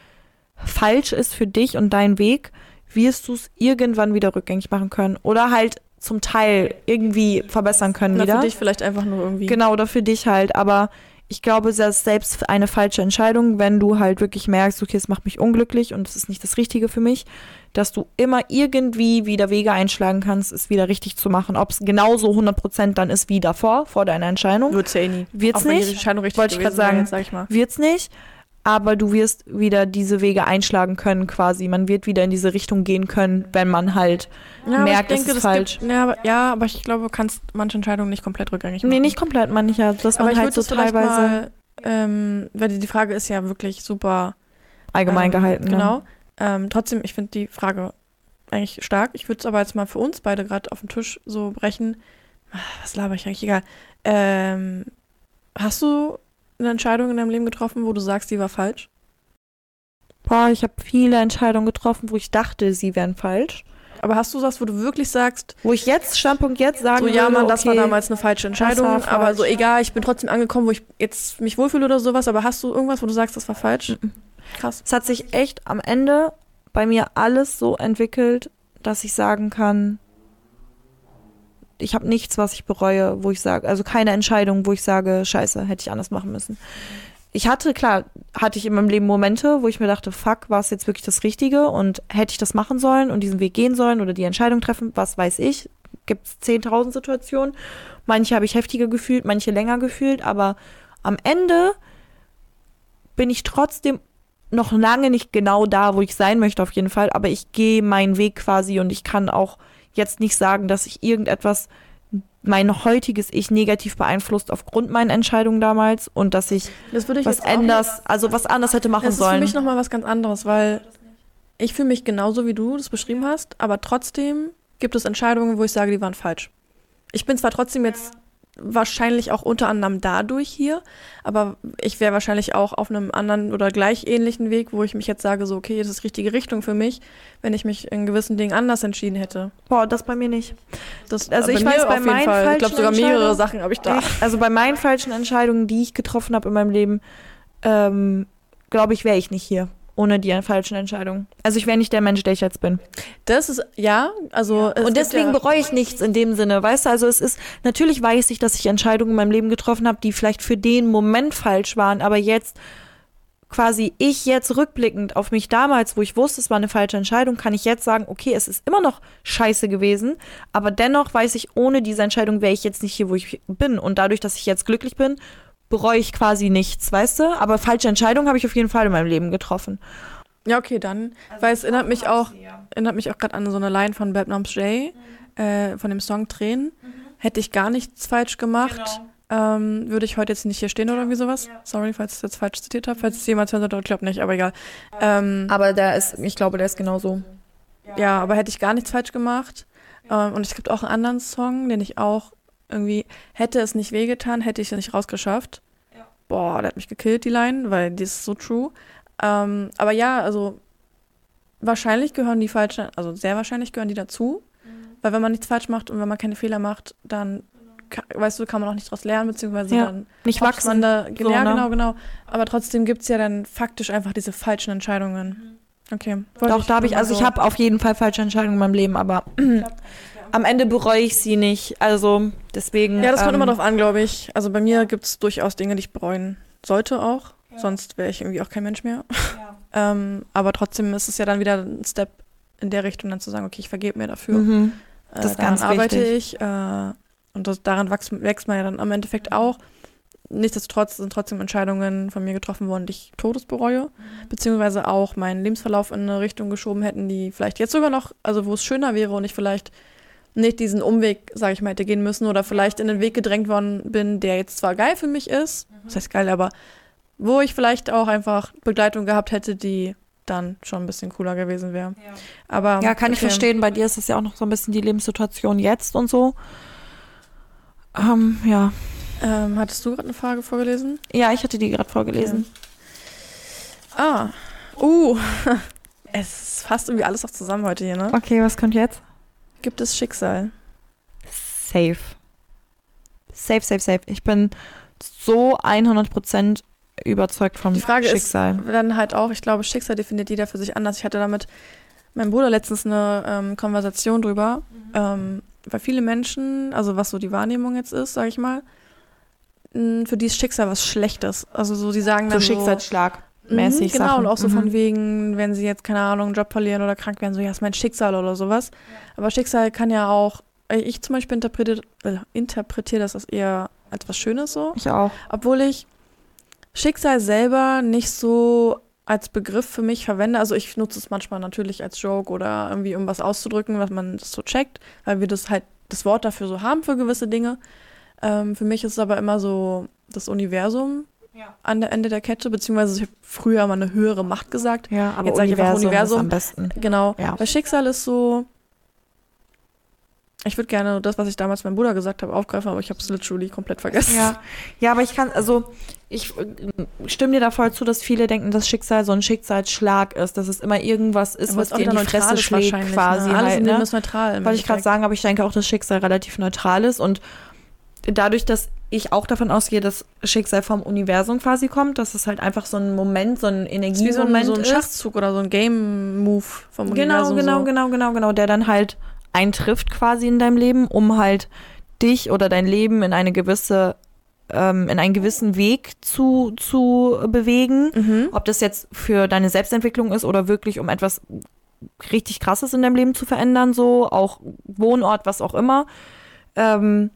falsch ist für dich und deinen Weg, wirst du es irgendwann wieder rückgängig machen können oder halt zum Teil irgendwie verbessern können Na, wieder. für dich vielleicht einfach nur irgendwie. Genau, oder für dich halt, aber ich glaube, das ist selbst eine falsche Entscheidung, wenn du halt wirklich merkst, okay, es macht mich unglücklich und es ist nicht das Richtige für mich, dass du immer irgendwie wieder Wege einschlagen kannst, es wieder richtig zu machen. Ob es genauso 100% dann ist wie davor, vor deiner Entscheidung. Wird's ja eh nie. Wird's Auch wenn die nicht. Entscheidung richtig Wollte ich grad sagen. Jetzt, sag ich mal. Wird's nicht, aber du wirst wieder diese Wege einschlagen können quasi. Man wird wieder in diese Richtung gehen können, wenn man halt Ja, merkt, ich es denke, ist das falsch. Gibt, ja, aber, ja, aber ich glaube, du kannst manche Entscheidungen nicht komplett rückgängig machen. Nee, nicht komplett, man nicht, ja, dass aber man ich halt würde so teilweise mal, ähm, weil die Frage ist ja wirklich super allgemein ähm, gehalten. ne? Genau. Ähm, trotzdem, ich finde die Frage eigentlich stark. Ich würde es aber jetzt mal für uns beide gerade auf den Tisch so brechen. Ah, Was laber ich eigentlich? Egal. Ähm, hast du eine Entscheidung in deinem Leben getroffen, wo du sagst, die war falsch? Boah, ich habe viele Entscheidungen getroffen, wo ich dachte, sie wären falsch. Aber hast du das, wo du wirklich sagst, Wo ich jetzt, Standpunkt jetzt sagen so ja, Mann, das war okay, damals eine falsche Entscheidung, war aber so falsch. egal, ich bin trotzdem angekommen, wo ich jetzt mich wohlfühle oder sowas, aber hast du irgendwas, wo du sagst, das war falsch? Mhm. Krass. Es hat sich echt am Ende bei mir alles so entwickelt, dass ich sagen kann, ich habe nichts, was ich bereue, wo ich sage, also keine Entscheidung, wo ich sage, scheiße, hätte ich anders machen müssen. Ich hatte, klar, hatte ich in meinem Leben Momente, wo ich mir dachte, fuck, war es jetzt wirklich das Richtige und hätte ich das machen sollen und diesen Weg gehen sollen oder die Entscheidung treffen, was weiß ich. Gibt es 10.000 Situationen. Manche habe ich heftiger gefühlt, manche länger gefühlt, aber am Ende bin ich trotzdem noch lange nicht genau da, wo ich sein möchte, auf jeden Fall. Aber ich gehe meinen Weg quasi und ich kann auch jetzt nicht sagen, dass ich irgendetwas, mein heutiges Ich negativ beeinflusst aufgrund meiner Entscheidung damals und dass ich Das würde ich was anders, also was anders hätte machen Das ist für sollen. mich nochmal was ganz anderes, weil ich fühle mich genauso, wie du das beschrieben hast, aber trotzdem gibt es Entscheidungen, wo ich sage, die waren falsch. Ich bin zwar trotzdem jetzt wahrscheinlich auch unter anderem dadurch hier, aber ich wäre wahrscheinlich auch auf einem anderen oder gleich ähnlichen Weg, wo ich mich jetzt sage, so, okay, das ist die richtige Richtung für mich, wenn ich mich in gewissen Dingen anders entschieden hätte. Boah, das bei mir nicht. Das, Also äh, ich mir weiß, bei meinen Fall. Ich glaube falschen sogar mehrere Entscheidungen- Sachen habe ich da. Also bei meinen falschen Entscheidungen, die ich getroffen habe in meinem Leben, ähm, glaube ich, wäre ich nicht hier. Ohne die falschen Entscheidungen. Also ich wäre nicht der Mensch, der ich jetzt bin. Das ist, ja, also. es Und deswegen ja, bereue ich nichts in dem Sinne, weißt du? Also es ist, natürlich weiß ich, dass ich Entscheidungen in meinem Leben getroffen habe, die vielleicht für den Moment falsch waren, aber jetzt quasi ich jetzt rückblickend auf mich damals, wo ich wusste, es war eine falsche Entscheidung, kann ich jetzt sagen, okay, es ist immer noch scheiße gewesen, aber dennoch weiß ich, ohne diese Entscheidung wäre ich jetzt nicht hier, wo ich bin. Und dadurch, dass ich jetzt glücklich bin, bereue ich quasi nichts, weißt du? Aber falsche Entscheidungen habe ich auf jeden Fall in meinem Leben getroffen. Ja, okay, dann. weil es erinnert mich auch, erinnert mich auch gerade an so eine Line von Bad Noms Jay, äh, von dem Song Tränen. Hätte ich gar nichts falsch gemacht, ähm, würde ich heute jetzt nicht hier stehen oder irgendwie sowas. Sorry, falls ich es jetzt falsch zitiert habe. Falls es jemand hört, ich glaube nicht, aber egal. Ähm, Aber der ist, ich glaube, der ist genauso. ja, aber hätte ich gar nichts falsch gemacht. Ähm, und es gibt auch einen anderen Song, den ich auch irgendwie, hätte es nicht wehgetan, hätte ich es nicht rausgeschafft. Boah, der hat mich gekillt, die Line, weil die ist so true. Ähm, aber ja, also wahrscheinlich gehören die falschen, also sehr wahrscheinlich gehören die dazu. Weil wenn man nichts falsch macht und wenn man keine Fehler macht, dann, ka- weißt du, kann man auch nicht daraus lernen, beziehungsweise Ja, dann Nicht wachsen. man da, So, ja, ne? genau, genau. Aber trotzdem gibt es ja dann faktisch einfach diese falschen Entscheidungen. Okay. wollte Doch, da habe ich, also ich so- habe auf jeden Fall falsche Entscheidungen in meinem Leben, aber am Ende bereue ich sie nicht. Also deswegen. Ja, das kommt ähm, immer drauf an, glaube ich. Also bei mir gibt es durchaus Dinge, die ich bereuen sollte auch. Sonst wäre ich irgendwie auch kein Mensch mehr. ähm, aber trotzdem ist es ja dann wieder ein Step in der Richtung, dann zu sagen, okay, ich vergebe mir dafür. Mhm. Äh, das ist daran ganz arbeite wichtig. ich. Äh, und das, daran wächst, wächst man ja dann am Endeffekt auch. Nichtsdestotrotz sind trotzdem Entscheidungen von mir getroffen worden, die ich todes bereue. Beziehungsweise auch meinen Lebensverlauf in eine Richtung geschoben hätten, die vielleicht jetzt sogar noch, also wo es schöner wäre und ich vielleicht nicht diesen Umweg, sage ich mal, hätte gehen müssen oder vielleicht in den Weg gedrängt worden bin, der jetzt zwar geil für mich ist, das heißt geil, aber wo ich vielleicht auch einfach Begleitung gehabt hätte, die dann schon ein bisschen cooler gewesen wäre. Aber Ja, kann ich okay. verstehen. Bei dir ist es ja auch noch so ein bisschen die Lebenssituation jetzt und so. Ähm, ja. Ähm, hattest du gerade eine Frage vorgelesen? Ja, ich hatte die gerade vorgelesen. Ah, uh, es fasst irgendwie alles auch zusammen heute hier, ne? Okay, was kommt jetzt? Gibt es Schicksal? Safe. Safe, safe, safe. Ich bin so 100% überzeugt vom Die Frage Schicksal. ist dann halt auch, ich glaube, Schicksal definiert jeder für sich anders. Ich hatte damit meinem Bruder letztens eine ähm, Konversation drüber, ähm, weil viele Menschen, also was so die Wahrnehmung jetzt ist, sage ich mal, für die ist Schicksal was Schlechtes. Also so, die sagen dann So so, Mhm, mäßig. Genau, Sachen. und auch so Mhm. von wegen, wenn sie jetzt, keine Ahnung, einen Job verlieren oder krank werden, so, ja, ist mein Schicksal oder sowas. Aber Schicksal kann ja auch, äh, ich zum Beispiel interpretiere äh, interpretiere das als eher als was Schönes so. Ich auch. Obwohl ich Schicksal selber nicht so als Begriff für mich verwende. Also ich nutze es manchmal natürlich als Joke oder irgendwie, um was auszudrücken, was man das so checkt, weil wir das halt, das Wort dafür so haben für gewisse Dinge. Ähm, für mich ist es aber immer so das Universum Ja. an der Ende der Kette, beziehungsweise ich habe früher mal eine höhere Macht gesagt. Ja, aber Jetzt sag ich einfach Universum, ist am besten. Genau. Ja. Weil Schicksal ist so. Ich würde gerne das, was ich damals meinem Bruder gesagt habe, aufgreifen, aber ich habe es literally komplett vergessen. Ja, ja, aber ich kann, also ich äh, stimme dir da voll zu, dass viele denken, dass Schicksal so ein Schicksalsschlag ist, dass es immer irgendwas ist, Aber was dir in die Fresse schlägt wahrscheinlich, quasi ne? Alles halt, ne? ist neutral. Wollte ich gerade sagen, aber ich denke auch, dass Schicksal relativ neutral ist und dadurch, dass ich auch davon ausgehe, dass Schicksal vom Universum quasi kommt, dass es halt einfach so ein Moment, so ein Das ist so ein, Energiemoment so ein ist. Schachzug oder so ein Game-Move vom Genau, Universum. genau, so. genau, genau, genau, der dann halt eintrifft quasi in deinem Leben, um halt dich oder dein Leben in eine gewisse, ähm, in einen gewissen Weg zu, zu bewegen. Mhm. Ob das jetzt für deine Selbstentwicklung ist oder wirklich um etwas richtig krasses in deinem Leben zu verändern, so, auch Wohnort, was auch immer. Ähm,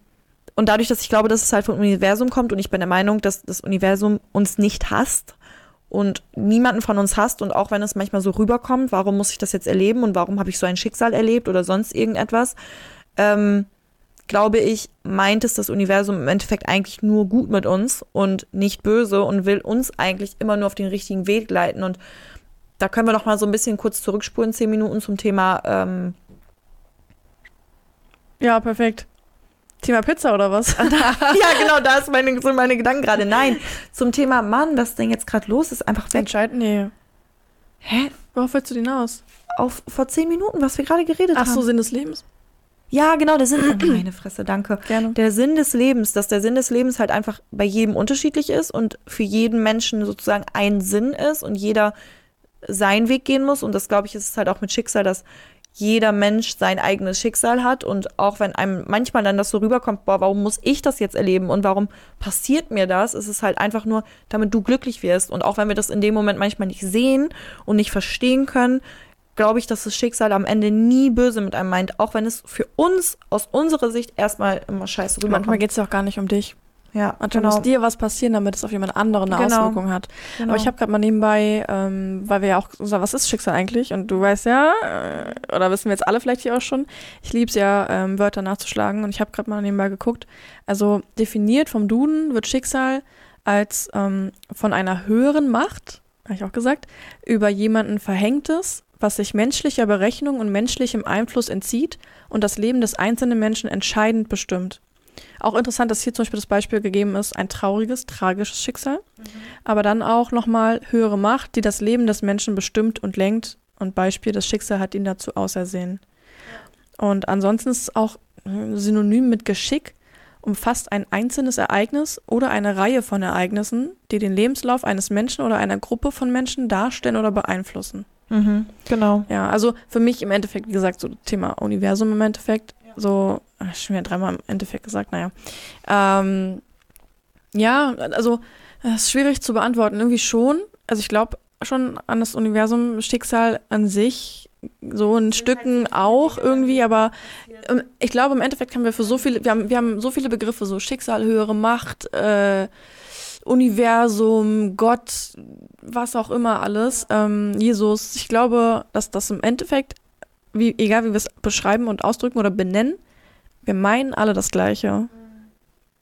und dadurch, dass ich glaube, dass es halt vom Universum kommt und ich bin der Meinung, dass das Universum uns nicht hasst und niemanden von uns hasst und auch wenn es manchmal so rüberkommt, warum muss ich das jetzt erleben und warum habe ich so ein Schicksal erlebt oder sonst irgendetwas, ähm, glaube ich, meint es das Universum im Endeffekt eigentlich nur gut mit uns und nicht böse und will uns eigentlich immer nur auf den richtigen Weg leiten und da können wir noch mal so ein bisschen kurz zurückspulen, zehn Minuten zum Thema ähm, Ja, perfekt. Thema Pizza oder was? ja, genau, da ist meine, sind meine Gedanken gerade. Nein, zum Thema Mann, was denn jetzt gerade los ist, einfach weg. Entscheiden? Nee. Hä? Worauf willst du denn hinaus? Auf, vor zehn Minuten, was wir gerade geredet Ach so, haben. Sinn des Lebens? Ja, genau, der Sinn. Oh, meine Fresse, danke. Gerne. Der Sinn des Lebens, dass der Sinn des Lebens halt einfach bei jedem unterschiedlich ist und für jeden Menschen sozusagen ein Sinn ist und jeder seinen Weg gehen muss. Und das, glaube ich, ist es halt auch mit Schicksal, dass jeder Mensch sein eigenes Schicksal hat. Und auch wenn einem manchmal dann das so rüberkommt, boah, warum muss ich das jetzt erleben und warum passiert mir das, ist es halt einfach nur, damit du glücklich wirst. Und auch wenn wir das in dem Moment manchmal nicht sehen und nicht verstehen können, glaube ich, dass das Schicksal am Ende nie böse mit einem meint, auch wenn es für uns aus unserer Sicht erstmal immer scheiße Manchmal rüberkommt. geht es ja auch gar nicht um dich. Ja, Manchmal genau. muss dir was passieren, damit es auf jemand anderen eine Genau. Auswirkung hat. genau. Aber ich habe gerade mal nebenbei, ähm, weil wir ja auch gesagt, was ist Schicksal eigentlich? Und du weißt ja, äh, oder wissen wir jetzt alle vielleicht hier auch schon, ich liebe es ja, ähm, Wörter nachzuschlagen. Und ich habe gerade mal nebenbei geguckt. Also definiert vom Duden wird Schicksal als ähm, von einer höheren Macht, habe ich auch gesagt, über jemanden verhängtes, was sich menschlicher Berechnung und menschlichem Einfluss entzieht und das Leben des einzelnen Menschen entscheidend bestimmt. Auch interessant, dass hier zum Beispiel das Beispiel gegeben ist, ein trauriges, tragisches Schicksal, aber dann auch nochmal höhere Macht, die das Leben des Menschen bestimmt und lenkt. Und Beispiel, das Schicksal hat ihn dazu ausersehen. Und ansonsten ist es auch äh, synonym mit Geschick, umfasst ein einzelnes Ereignis oder eine Reihe von Ereignissen, die den Lebenslauf eines Menschen oder einer Gruppe von Menschen darstellen oder beeinflussen. Mhm, genau. Ja, also für mich im Endeffekt, wie gesagt, so Thema Universum im Endeffekt, so, ach, schon wieder dreimal im Endeffekt gesagt, naja. Ähm, ja, also es ist schwierig zu beantworten, irgendwie schon. Also ich glaube schon an das Universum, Schicksal an sich, so in Stücken auch irgendwie, aber ich glaube im Endeffekt haben wir für so viele, wir haben, wir haben so viele Begriffe, so Schicksal, höhere Macht, äh, Universum, Gott, was auch immer alles, ähm, Jesus. Ich glaube, dass das im Endeffekt, wie, egal wie wir es beschreiben und ausdrücken oder benennen, wir meinen alle das Gleiche.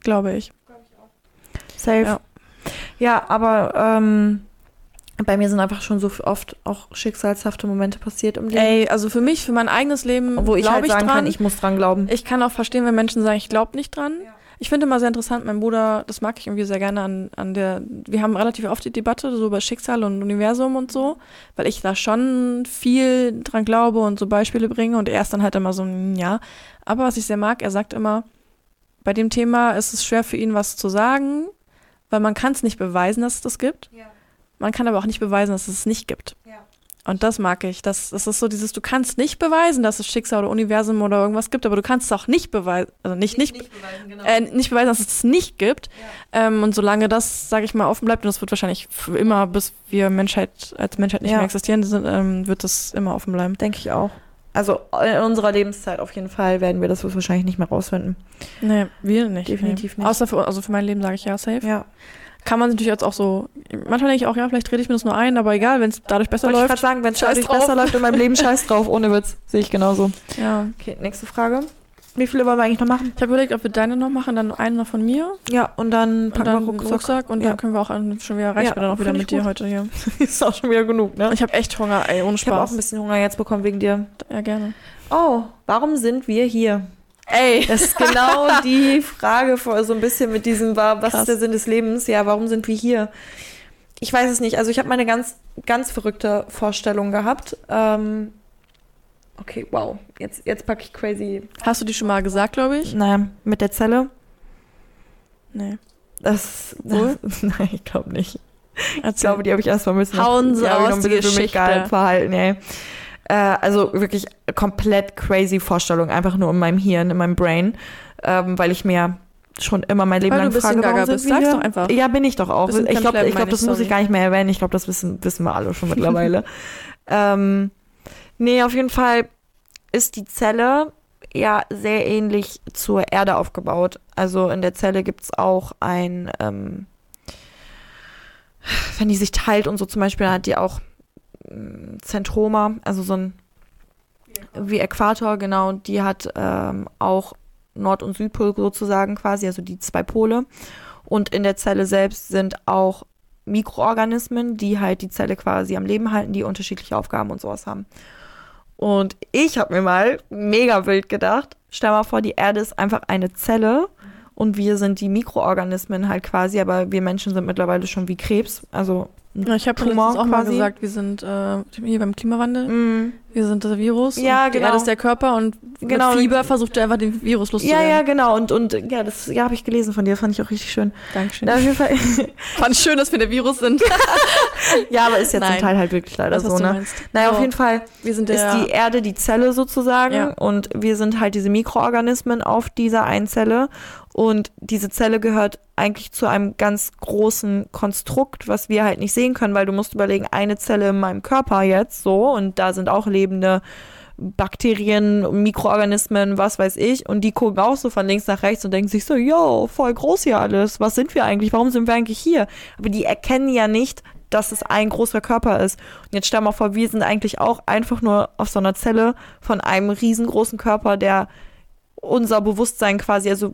Glaube ich. Safe. Ja. Ja, aber ähm, bei mir sind einfach schon so oft auch schicksalshafte Momente passiert im Leben. Ey, also für mich, für mein eigenes Leben, wo ich glaube halt ich sagen dran. kann, ich muss dran glauben. Ich kann auch verstehen, wenn Menschen sagen, ich glaube nicht dran. Ich finde immer sehr interessant, mein Bruder, das mag ich irgendwie sehr gerne an, an der, wir haben relativ oft die Debatte so über Schicksal und Universum und so, weil ich da schon viel dran glaube und so Beispiele bringe und er ist dann halt immer so, mm, ja. Aber was ich sehr mag, er sagt immer, bei dem Thema ist es schwer für ihn was zu sagen, weil man kann es nicht beweisen, dass es das gibt. Man kann aber auch nicht beweisen, dass es es nicht gibt. Und das mag ich. Das, das ist so dieses, du kannst nicht beweisen, dass es Schicksal oder Universum oder irgendwas gibt, aber du kannst es auch nicht beweisen, also nicht, nicht, nicht, beweisen, genau. äh, nicht beweisen, dass es es nicht gibt. Ja. Ähm, und solange das, sage ich mal, offen bleibt, und das wird wahrscheinlich für immer, bis wir Menschheit als Menschheit nicht ja. mehr existieren, sind, ähm, wird das immer offen bleiben. Denke ich auch. Also in unserer Lebenszeit auf jeden Fall werden wir das wahrscheinlich nicht mehr rausfinden. Nee, wir nicht. Definitiv nee. nicht. Außer für, also für mein Leben sage ich ja safe. Ja kann man natürlich jetzt auch so, manchmal denke ich auch, ja, vielleicht rede ich mir das nur ein, aber egal, wenn es dadurch besser Wollte läuft. Ich gerade sagen, wenn es dadurch drauf. besser läuft in meinem Leben, scheiß drauf, ohne Witz. Sehe ich genauso. Ja. Okay, nächste Frage. Wie viele wollen wir eigentlich noch machen? Ich habe überlegt, ob wir deine noch machen, dann eine noch von mir. Ja, und dann packen und dann wir Rucksack. Rucksack und ja. dann können wir auch schon wieder, reicht ja, dann auch wieder mit dir heute hier. ist auch schon wieder genug, ne? Ich habe echt Hunger, ey, ohne Spaß. Ich habe auch ein bisschen Hunger jetzt bekommen wegen dir. Ja, gerne. Oh, warum sind wir hier? Ey. Das ist genau die Frage, so ein bisschen mit diesem, was Krass. ist der Sinn des Lebens? Ja, warum sind wir hier? ich weiß es nicht. Also ich habe meine ganz, ganz verrückte Vorstellung gehabt. Ähm, okay, wow. Jetzt, jetzt packe ich crazy. Hast du die schon mal gesagt, glaube ich? Nein, mit der Zelle? Nee. Das, das nein, ich glaube nicht. Erzähl. Ich glaube, die habe ich erstmal müssen. Hauen Sie aus, die Geschichte. verhalten, ey. Äh, also wirklich komplett crazy Vorstellung, einfach nur in meinem Hirn, in meinem Brain, ähm, weil ich mir schon immer mein Leben Weil lang du frage, warum bist. sind Sag's doch einfach. Ja, bin ich doch auch. Ich glaube, glaub, das muss ich gar nicht mehr erwähnen. Ich glaube, das wissen, wissen wir alle schon mittlerweile. ähm, nee, auf jeden Fall ist die Zelle ja sehr ähnlich zur Erde aufgebaut. Also in der Zelle gibt es auch ein, ähm, wenn die sich teilt und so zum Beispiel, dann hat die auch Zentroma, also so ein wie Äquator, genau, die hat ähm, auch Nord- und Südpol sozusagen quasi, also die zwei Pole. Und in der Zelle selbst sind auch Mikroorganismen, die halt die Zelle quasi am Leben halten, die unterschiedliche Aufgaben und sowas haben. Und ich habe mir mal mega wild gedacht, stell mal vor, die Erde ist einfach eine Zelle und wir sind die Mikroorganismen halt quasi, aber wir Menschen sind mittlerweile schon wie Krebs, also ja, ich habe auch quasi. mal gesagt, wir sind äh, hier beim Klimawandel. Mm. Wir sind das Virus. Ja, genau. Er ist der Körper und genau. mit Fieber versucht er einfach den Virus loszuwerden. Ja, ja, genau. Und, und ja, das ja, habe ich gelesen von dir. Fand ich auch richtig schön. Dankeschön. auf jeden Fall. Fand ich schön, dass wir der Virus sind. ja, aber ist ja zum Teil halt wirklich leider das, so, ne? Meinst. Naja, oh. auf jeden Fall wir sind ist die Erde die Zelle sozusagen ja. und wir sind halt diese Mikroorganismen auf dieser Einzelle. Und diese Zelle gehört eigentlich zu einem ganz großen Konstrukt, was wir halt nicht sehen können, weil du musst überlegen, eine Zelle in meinem Körper jetzt so und da sind auch lebende Bakterien, Mikroorganismen, was weiß ich, und die gucken auch so von links nach rechts und denken sich so, yo, voll groß hier alles, was sind wir eigentlich, warum sind wir eigentlich hier? Aber die erkennen ja nicht, dass es ein großer Körper ist. Und jetzt stell mal vor, wir sind eigentlich auch einfach nur auf so einer Zelle von einem riesengroßen Körper, der unser Bewusstsein quasi, also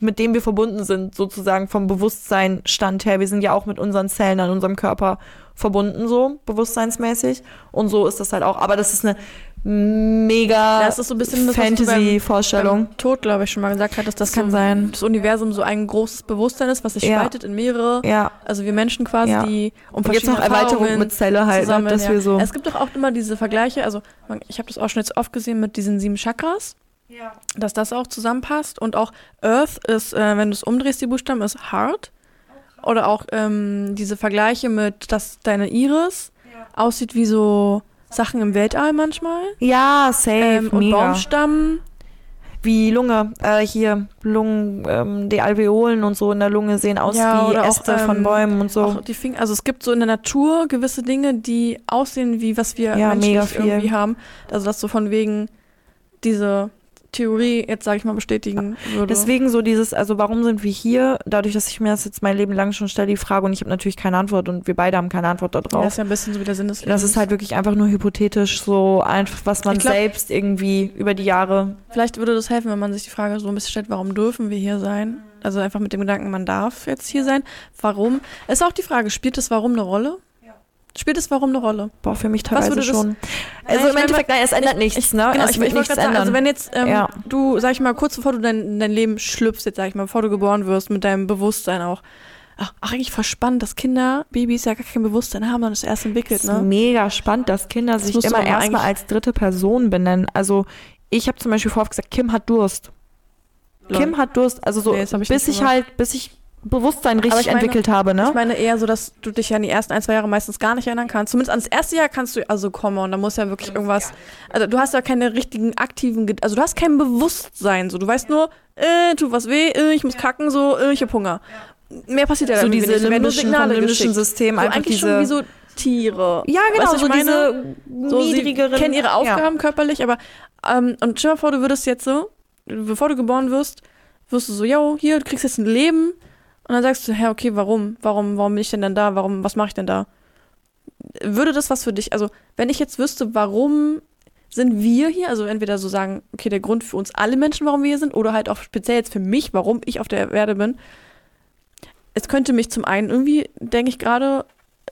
mit dem wir verbunden sind, sozusagen vom Bewusstseinstand her. Wir sind ja auch mit unseren Zellen an unserem Körper verbunden, so bewusstseinsmäßig. Und so ist das halt auch. Aber das ist eine mega ja, so Fantasy-Vorstellung. Tod, glaube ich, schon mal gesagt hattest, dass das kann so, sein. das Universum so ein großes Bewusstsein ist, was sich ja. spaltet in mehrere. Ja. Also wir Menschen quasi, ja. die um Und jetzt noch Erweiterung mit Zelle halt, zusammen, dass ja. wir so. Es gibt doch auch immer diese Vergleiche, also ich habe das auch schon jetzt oft gesehen mit diesen sieben Chakras. Ja. Dass das auch zusammenpasst. Und auch Earth ist, äh, wenn du es umdrehst, die Buchstaben, ist Heart. Oder auch ähm, diese Vergleiche mit, dass deine Iris ja. aussieht wie so Sachen im Weltall manchmal. Ja, safe. Ähm, und Baumstamm. Wie Lunge, äh, hier, Lungen, ähm, die Alveolen und so in der Lunge sehen aus ja, wie Äste auch, ähm, von Bäumen und so. Die Finger, also es gibt so in der Natur gewisse Dinge, die aussehen wie was wir ja, menschlich irgendwie haben. Also das so von wegen diese Theorie jetzt, sage ich mal, bestätigen würde. Deswegen so dieses, also warum sind wir hier? Dadurch, dass ich mir das jetzt mein Leben lang schon stelle, die Frage, und ich habe natürlich keine Antwort und wir beide haben keine Antwort darauf. Ja, das ist ja ein bisschen so wie der Sinn des Lebens. Das ist halt wirklich einfach nur hypothetisch, so einfach, was man glaub, selbst irgendwie über die Jahre. Vielleicht würde das helfen, wenn man sich die Frage so ein bisschen stellt, warum dürfen wir hier sein? Also einfach mit dem Gedanken, man darf jetzt hier sein. Warum? Ist auch die Frage, spielt das Warum eine Rolle? Spielt es warum eine Rolle? Boah, für mich teilweise Was schon. Also nein, im Endeffekt, nein, es ändert ich, nichts, ne? Genau, es ich, ich nichts ändern. Sagen, also wenn jetzt ähm, ja. du, sag ich mal, kurz bevor du dein, dein Leben schlüpfst, jetzt sag ich mal, bevor du geboren wirst, mit deinem Bewusstsein auch, Ach, ach, eigentlich voll spannend, dass Kinder, Babys ja gar kein Bewusstsein haben und es erst entwickelt, ne? Das ist mega spannend, dass Kinder das sich immer erstmal als dritte Person benennen. Also ich habe zum Beispiel vorher gesagt, Kim hat Durst. Kim hat Durst, also so, nee, bis ich halt, bis ich Bewusstsein richtig ich meine- entwickelt habe, ne? Ich meine eher so, dass du dich ja in die ersten ein, zwei Jahre meistens gar nicht erinnern kannst. Zumindest ans erste Jahr kannst du, also kommen und da muss ja wirklich irgendwas, also du hast ja keine richtigen aktiven, also du hast kein Bewusstsein, so. Du weißt nur, äh, tut was weh, äh, ich muss kacken, so, äh, ich hab Hunger. Mehr passiert ja so dann diese irgendwie nicht. Werden nur limbischen, vom limbischen. System So einfach eigentlich diese schon wie so Tiere. Ja, genau, Weißt du, so ich meine? diese So, niedrigeren kennen ihre Ja. Aufgaben körperlich, aber ähm, und stell dir mal vor, du würdest jetzt so, bevor du geboren wirst, wirst du so, yo, hier, du kriegst jetzt ein Leben und dann sagst du, hä, okay, warum? Warum, warum bin ich denn dann da? Warum, was mache ich denn da? Würde das was für dich, also wenn ich jetzt wüsste, warum sind wir hier, also entweder so sagen, okay, der Grund für uns alle Menschen, warum wir hier sind, oder halt auch speziell jetzt für mich, warum ich auf der Erde bin, es könnte mich zum einen irgendwie, denke ich gerade,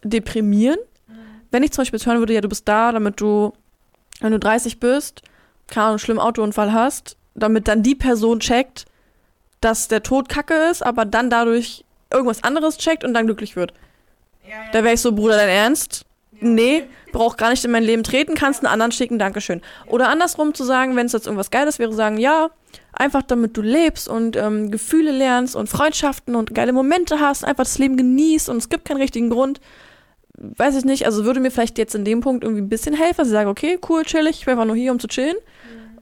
deprimieren, wenn ich zum Beispiel jetzt hören würde, ja, du bist da, damit du, wenn du 30 bist, keine Ahnung, einen schlimmen Autounfall hast, damit dann die Person checkt, dass der Tod kacke ist, aber dann dadurch irgendwas anderes checkt und dann glücklich wird. Da wäre ich so, Bruder, dein Ernst? Nee, brauch gar nicht in mein Leben treten, kannst einen anderen schicken, Dankeschön. Oder andersrum zu sagen, wenn es jetzt irgendwas Geiles wäre, sagen, ja, einfach damit du lebst und ähm, Gefühle lernst und Freundschaften und geile Momente hast, einfach das Leben genießt und es gibt keinen richtigen Grund. Weiß ich nicht, also würde mir vielleicht jetzt in dem Punkt irgendwie ein bisschen helfen, dass ich sage, okay, cool, chillig, ich bin einfach nur hier, um zu chillen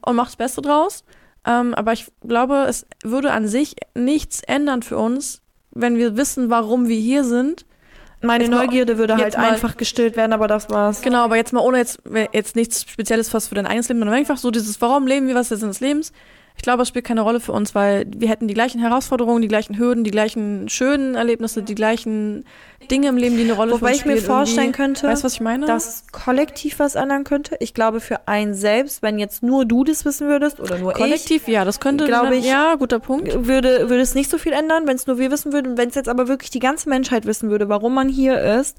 und mach das Beste draus. Ähm, aber ich glaube, es würde an sich nichts ändern für uns, wenn wir wissen, warum wir hier sind. Meine Jetzt mal- Neugierde würde halt einfach gestillt werden, aber das war's. Genau, aber jetzt mal ohne jetzt, jetzt nichts Spezielles fast für dein eigenes Leben, sondern einfach so dieses, warum leben wir, was ist der Sinn des Lebens? Ich glaube, es spielt keine Rolle für uns, weil wir hätten die gleichen Herausforderungen, die gleichen Hürden, die gleichen schönen Erlebnisse, die gleichen Dinge im Leben, die eine Rolle für Wobei uns ich mir spielen. vorstellen könnte, Weißt was ich meine? dass kollektiv was ändern könnte. Ich glaube, für einen selbst, wenn jetzt nur du das wissen würdest oder nur Kollektiv, ja, das könnte, glaube ich, ja, guter Punkt. ich, würde, würde es nicht so viel ändern, wenn es nur wir wissen würden. Wenn es jetzt aber wirklich die ganze Menschheit wissen würde, warum man hier ist,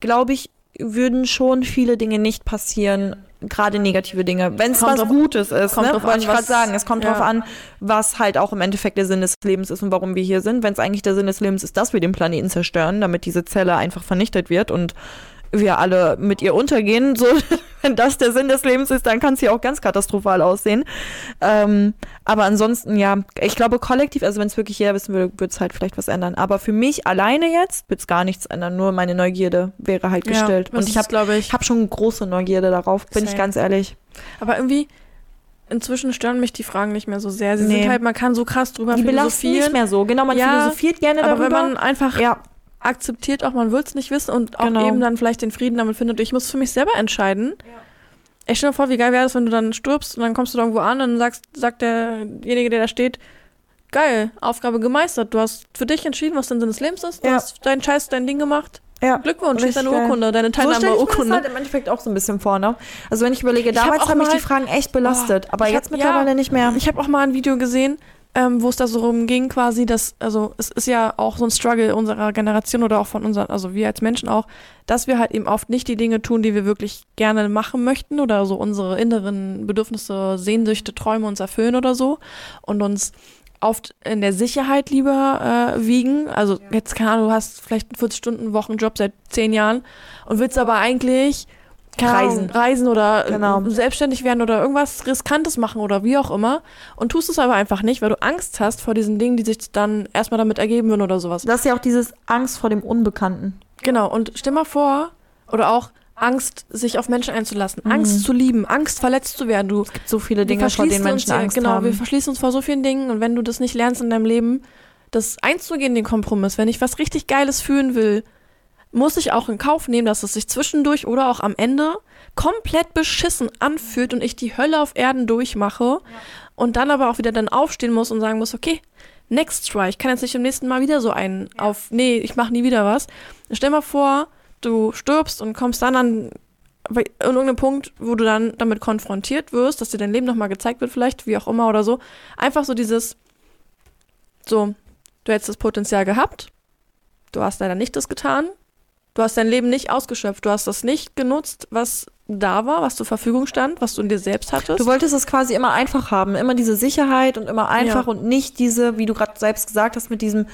glaube ich, würden schon viele Dinge nicht passieren, gerade negative Dinge. Wenn es was drauf- Gutes ist, kommt ne? drauf wollte ich gerade sagen. Es kommt ja. drauf an, was halt auch im Endeffekt der Sinn des Lebens ist und warum wir hier sind. Wenn es eigentlich der Sinn des Lebens ist, dass wir den Planeten zerstören, damit diese Zelle einfach vernichtet wird und wir alle mit ihr untergehen. So, wenn das der Sinn des Lebens ist, dann kann es hier auch ganz katastrophal aussehen. Ähm, aber ansonsten, ja, ich glaube kollektiv, also wenn es wirklich jeder wissen würde, würde es halt vielleicht was ändern. Aber für mich alleine jetzt wird es gar nichts ändern. Nur meine Neugierde wäre halt gestillt. Ja, und ich habe glaube ich. ich hab schon große Neugierde darauf, bin ich Same. ganz ehrlich. Aber irgendwie, inzwischen stören mich die Fragen nicht mehr so sehr. Sie Nee. sind halt, man kann so krass drüber Die philosophieren. nicht mehr so. Genau, man Ja, philosophiert gerne aber darüber. wenn man einfach ja, akzeptiert, auch man will es nicht wissen und auch Genau. eben dann vielleicht den Frieden damit findet. Ich muss für mich selber entscheiden. Ich stell mir vor, wie geil wäre es, wenn du dann stirbst und dann kommst du da irgendwo an und dann sagst, sagt derjenige, der da steht, geil, Aufgabe gemeistert. Du hast für dich entschieden, was dein Sinn des Lebens ist. Du Ja. hast deinen Scheiß, dein Ding gemacht. ja. Glückwunsch, ist deine. Urkunde, deine So stelle ich mir das Teilnahmeurkunde. halt im Endeffekt auch so ein bisschen vor, ne? Also wenn ich überlege, Ich damals haben mich die Fragen echt belastet, Oh, aber hab- jetzt mittlerweile ja. nicht mehr. Ich habe auch mal ein Video gesehen, ähm, wo es da so rumging, quasi, dass, also es ist ja auch so ein Struggle unserer Generation oder auch von unseren, also wir als Menschen auch, dass wir halt eben oft nicht die Dinge tun, die wir wirklich gerne machen möchten oder so unsere inneren Bedürfnisse, Sehnsüchte, Träume uns erfüllen oder so und uns oft in der Sicherheit lieber äh, wiegen. Also jetzt, keine Ahnung, du hast vielleicht einen 40-Stunden-Wochen-Job seit zehn Jahren und willst aber eigentlich Reisen. reisen oder Genau. selbstständig werden oder irgendwas Riskantes machen oder wie auch immer und tust es aber einfach nicht, weil du Angst hast vor diesen Dingen, die sich dann erstmal damit ergeben würden oder sowas. Das ist ja auch dieses Angst vor dem Unbekannten. Genau, und stell mal vor, oder auch Angst, sich auf Menschen einzulassen, Mhm. Angst zu lieben, Angst verletzt zu werden. Du Es gibt so viele Dinge, vor denen Menschen uns, Angst genau, haben. wir verschließen uns vor so vielen Dingen und wenn du das nicht lernst in deinem Leben, das einzugehen, den Kompromiss, wenn ich was richtig Geiles fühlen will, muss ich auch in Kauf nehmen, dass es sich zwischendurch oder auch am Ende komplett beschissen anfühlt und ich die Hölle auf Erden durchmache und dann aber auch wieder dann aufstehen muss und sagen muss, okay, next try. Ich kann jetzt nicht im nächsten Mal wieder so einen auf, nee, ich mache nie wieder was. Stell mal vor, du stirbst und kommst dann an in irgendeinem Punkt, wo du dann damit konfrontiert wirst, dass dir dein Leben nochmal gezeigt wird, vielleicht, wie auch immer oder so. Einfach so dieses, so, du hättest das Potenzial gehabt, du hast leider nicht das getan, du hast dein Leben nicht ausgeschöpft, du hast das nicht genutzt, was da war, was zur Verfügung stand, was du in dir selbst hattest. Du wolltest es quasi immer einfach haben, immer diese Sicherheit und immer einfach Ja. und nicht diese, wie du gerade selbst gesagt hast, mit diesem,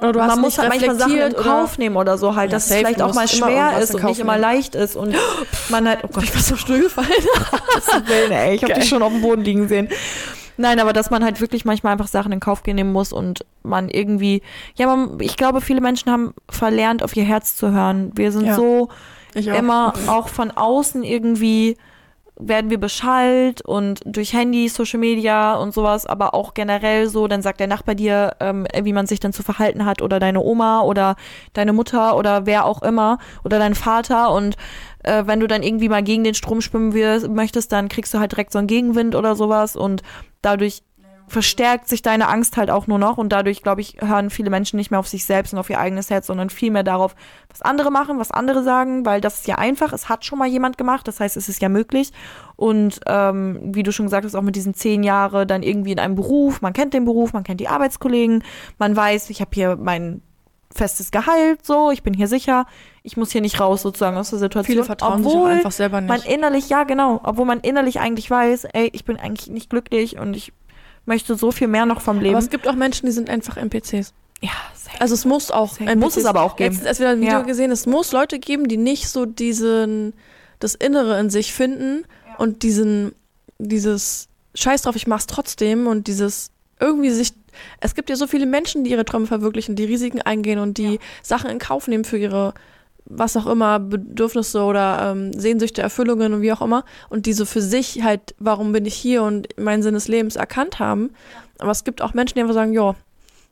oder du hast man muss halt manchmal Sachen in Kauf nehmen oder so halt, Ja, dass es vielleicht auch mal schwer ist und nicht immer leicht ist und man halt, oh Gott, Ich bin so Stuhl gefallen. Ey, ich habe dich schon auf dem Boden liegen sehen. Nein, aber dass man halt wirklich manchmal einfach Sachen in Kauf nehmen muss und man irgendwie, ja, man, ich glaube, viele Menschen haben verlernt, auf ihr Herz zu hören. Wir sind Ja. so Ich auch. immer auch von außen irgendwie werden wir beschallt und durch Handy, Social Media und sowas, aber auch generell so, dann sagt der Nachbar dir, ähm, wie man sich dann zu verhalten hat oder deine Oma oder deine Mutter oder wer auch immer oder dein Vater und äh, wenn du dann irgendwie mal gegen den Strom schwimmen wirst, möchtest, dann kriegst du halt direkt so einen Gegenwind oder sowas und dadurch verstärkt sich deine Angst halt auch nur noch und dadurch, glaube ich, hören viele Menschen nicht mehr auf sich selbst und auf ihr eigenes Herz, sondern viel mehr darauf, was andere machen, was andere sagen, weil das ist ja einfach, es hat schon mal jemand gemacht, das heißt, es ist ja möglich und ähm, wie du schon gesagt hast, auch mit diesen zehn Jahre dann irgendwie in einem Beruf, man kennt den Beruf, man kennt die Arbeitskollegen, man weiß, ich habe hier mein festes Gehalt, so, ich bin hier sicher, ich muss hier nicht raus sozusagen aus der Situation. Viele vertrauen sich auch obwohl einfach selber nicht. man innerlich, ja genau, obwohl man innerlich eigentlich weiß, ey, ich bin eigentlich nicht glücklich und ich möchte so viel mehr noch vom Leben. Aber es gibt auch Menschen, die sind einfach NPCs. ja, safe. Also es muss auch Safe. Muss es aber auch geben. Letztens erst wieder ein Video Ja. gesehen, es muss Leute geben, die nicht so diesen das Innere in sich finden und diesen dieses Scheiß drauf, ich mach's trotzdem und dieses irgendwie sich es gibt ja so viele Menschen, die ihre Träume verwirklichen, die Risiken eingehen und die Sachen in Kauf nehmen für ihre was auch immer, Bedürfnisse oder ähm, Sehnsüchte, Erfüllungen und wie auch immer und die so für sich halt, warum bin ich hier und meinen Sinn des Lebens erkannt haben. Aber es gibt auch Menschen, die einfach sagen, ja,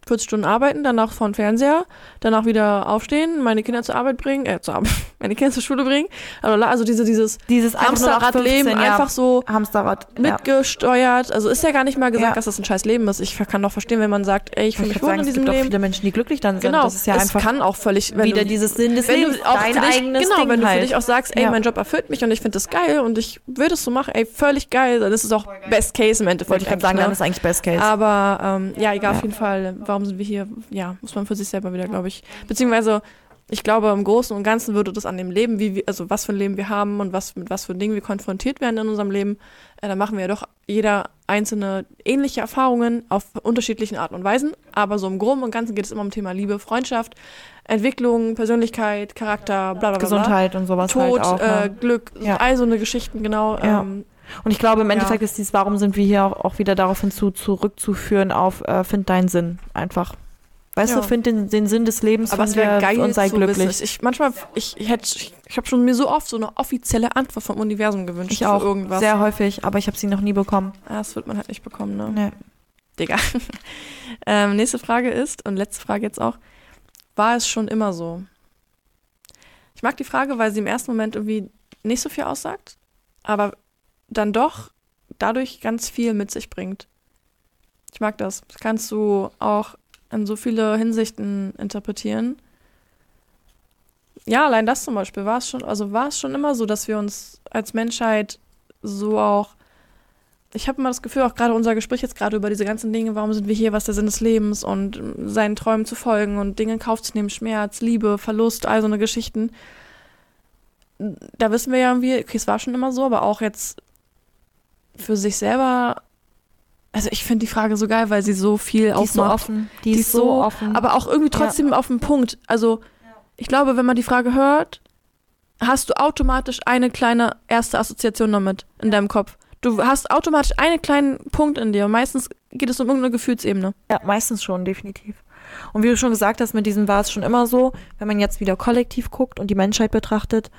40 Stunden arbeiten, danach vor den Fernseher, danach wieder aufstehen, meine Kinder zur Arbeit bringen, äh, zur Arbeit, meine Kinder zur Schule bringen. Also diese, dieses Dieses Hamsterradleben 15 Jahren einfach so Hamsterrad. ja. mitgesteuert. Also ist ja gar nicht mal gesagt, Ja. dass das ein scheiß Leben ist. Ich kann doch verstehen, wenn man sagt, ey, ich fühle Ich mich wohl in es diesem gibt auch Leben. viele Menschen, die glücklich dann sind. Genau, Das ist ja es einfach kann auch völlig, wenn wieder du, dieses Sinn des Lebens, auch dein dich, eigenes genau, Ding wenn du halt. für dich auch sagst, ey, mein Job erfüllt mich und ich finde das geil und ich will das so machen, ey, völlig geil, dann ist es auch Best Case im Endeffekt. wollte ich gerade sagen, eigentlich, dann ne? ist eigentlich Best Case. Aber ähm, ja, egal, auf jeden Fall. Warum sind wir hier? Ja, muss man für sich selber wieder, glaube ich. Beziehungsweise, ich glaube, im Großen und Ganzen würde das an dem Leben, wie wir, also was für ein Leben wir haben und was mit was für Dingen wir konfrontiert werden in unserem Leben, äh, da machen wir ja doch jeder einzelne ähnliche Erfahrungen auf unterschiedlichen Arten und Weisen. Aber so im Groben und Ganzen geht es immer um Thema Liebe, Freundschaft, Entwicklung, Persönlichkeit, Charakter, bla bla bla. Gesundheit und sowas Tod, halt auch. äh, Ne? Glück, Ja. all so eine Geschichten, genau. Ja. Ähm, Und ich glaube, im Ja. Endeffekt ist dieses, warum sind wir hier auch, auch wieder darauf hinzu, zurückzuführen auf, äh, find deinen Sinn einfach. Weißt Ja. du, find den, den Sinn des Lebens Aber es wäre geil und sei glücklich. wissen. Ich, manchmal, ich, ich, hätte, ich, ich habe schon mir so oft so eine offizielle Antwort vom Universum gewünscht. Ich auch. Für irgendwas. Sehr häufig, aber ich habe sie noch nie bekommen. Ah, das wird man halt nicht bekommen, ne? Nee. Digga. ähm, nächste Frage ist, und letzte Frage jetzt auch, war es schon immer so? Ich mag die Frage, weil sie im ersten Moment irgendwie nicht so viel aussagt, aber dann doch dadurch ganz viel mit sich bringt. Ich mag das. Das kannst du auch in so viele Hinsichten interpretieren. Ja, allein das zum Beispiel war es schon, also war es schon immer so, dass wir uns als Menschheit so auch ich habe immer das Gefühl, auch gerade unser Gespräch jetzt gerade über diese ganzen Dinge, warum sind wir hier, was ist der Sinn des Lebens und seinen Träumen zu folgen und Dinge in Kauf zu nehmen, Schmerz, Liebe, Verlust, all so eine Geschichten. Da wissen wir ja irgendwie, okay, es war schon immer so, aber auch jetzt für sich selber, also ich finde die Frage so geil, weil sie so viel Die ist so aufmacht. offen. Die, ist so offen. Aber auch irgendwie trotzdem auf den Punkt. Also, ich glaube, wenn man die Frage hört, hast du automatisch eine kleine erste Assoziation damit in deinem Kopf. Du hast automatisch einen kleinen Punkt in dir. Meistens geht es um irgendeine Gefühlsebene. Ja, meistens schon, definitiv. Und wie du schon gesagt hast, mit diesem war es schon immer so, wenn man jetzt wieder kollektiv guckt und die Menschheit betrachtet,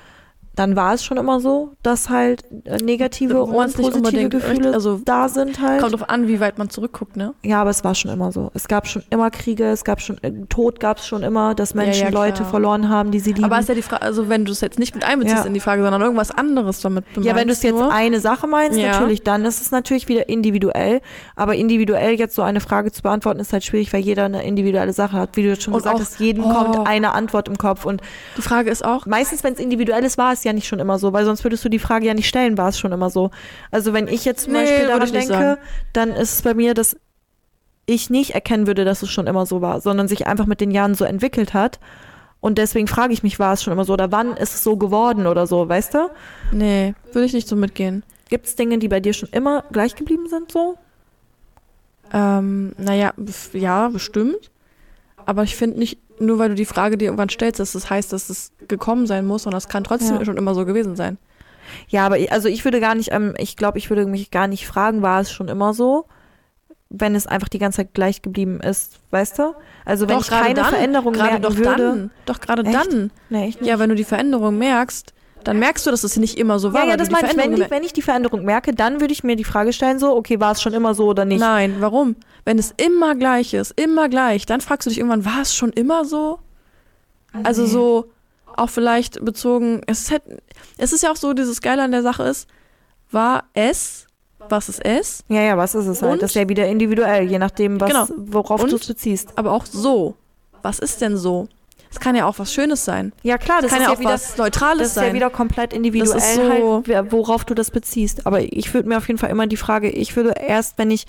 dann war es schon immer so, dass halt äh, negative und positive Gefühle also, da sind halt. Kommt drauf an, wie weit man zurückguckt, ne? Ja, aber es war schon immer so. Es gab schon immer Kriege, es gab schon, äh, Tod gab es schon immer, dass Ja, ja, Menschen klar. Leute verloren haben, die sie lieben. Aber ist ja die Frage, also wenn du es jetzt nicht mit einbeziehst Ja. in die Frage, sondern irgendwas anderes damit ja, wenn du es jetzt nur, eine Sache meinst, Ja. natürlich, dann ist es natürlich wieder individuell. Aber individuell jetzt so eine Frage zu beantworten, ist halt schwierig, weil jeder eine individuelle Sache hat. Wie du jetzt schon Und gesagt auch- hast, jedem oh. kommt eine Antwort im Kopf. Und die Frage ist auch, meistens, wenn es individuell ist, war es ja nicht schon immer so, weil sonst würdest du die Frage ja nicht stellen, war es schon immer so. Also wenn ich jetzt zum Nee, Beispiel daran denke, sagen. dann ist es bei mir, dass ich nicht erkennen würde, dass es schon immer so war, sondern sich einfach mit den Jahren so entwickelt hat. Und deswegen frage ich mich, war es schon immer so oder wann ist es so geworden oder so, weißt du? nee, würde ich nicht so mitgehen. Gibt es Dinge, die bei dir schon immer gleich geblieben sind so? Ähm, naja, ja, bestimmt. Aber ich finde nicht, nur weil du die Frage dir irgendwann stellst, dass das heißt, dass es gekommen sein muss, sondern es kann trotzdem Ja. schon immer so gewesen sein. Ja, aber ich- also ich würde gar nicht, ähm, ich glaube, ich würde mich gar nicht fragen, war es schon immer so? wenn es einfach die ganze Zeit gleich geblieben ist, weißt du? Also wenn Doch, ich keine dann, Veränderung merken doch würde. dann. Doch gerade Echt? dann. Nee. Ja, wenn du die Veränderung merkst, dann merkst du, dass es nicht immer so war. ja, ja, das meine ich. Wenn, die, wenn ich die Veränderung merke, dann würde ich mir die Frage stellen, so, okay, war es schon immer so oder nicht? Nein, warum? Wenn es immer gleich ist, immer gleich, dann fragst du dich irgendwann, war es schon immer so? Also Nee. so auch vielleicht bezogen, es ist, halt, es ist ja auch so, dieses Geile an der Sache ist, war es, was ist es, Ja, ja, was ist es halt? Und? Das ist ja wieder individuell, je nachdem, was, Genau. worauf du es beziehst. aber auch so. Was ist denn so? Es kann ja auch was Schönes sein. Ja, klar, das kann ist ja auch wieder was Neutrales Das ist sein. ja wieder komplett individuell, Das ist so- halt, worauf du das beziehst. Aber ich würde mir auf jeden Fall immer die Frage, ich würde erst, wenn ich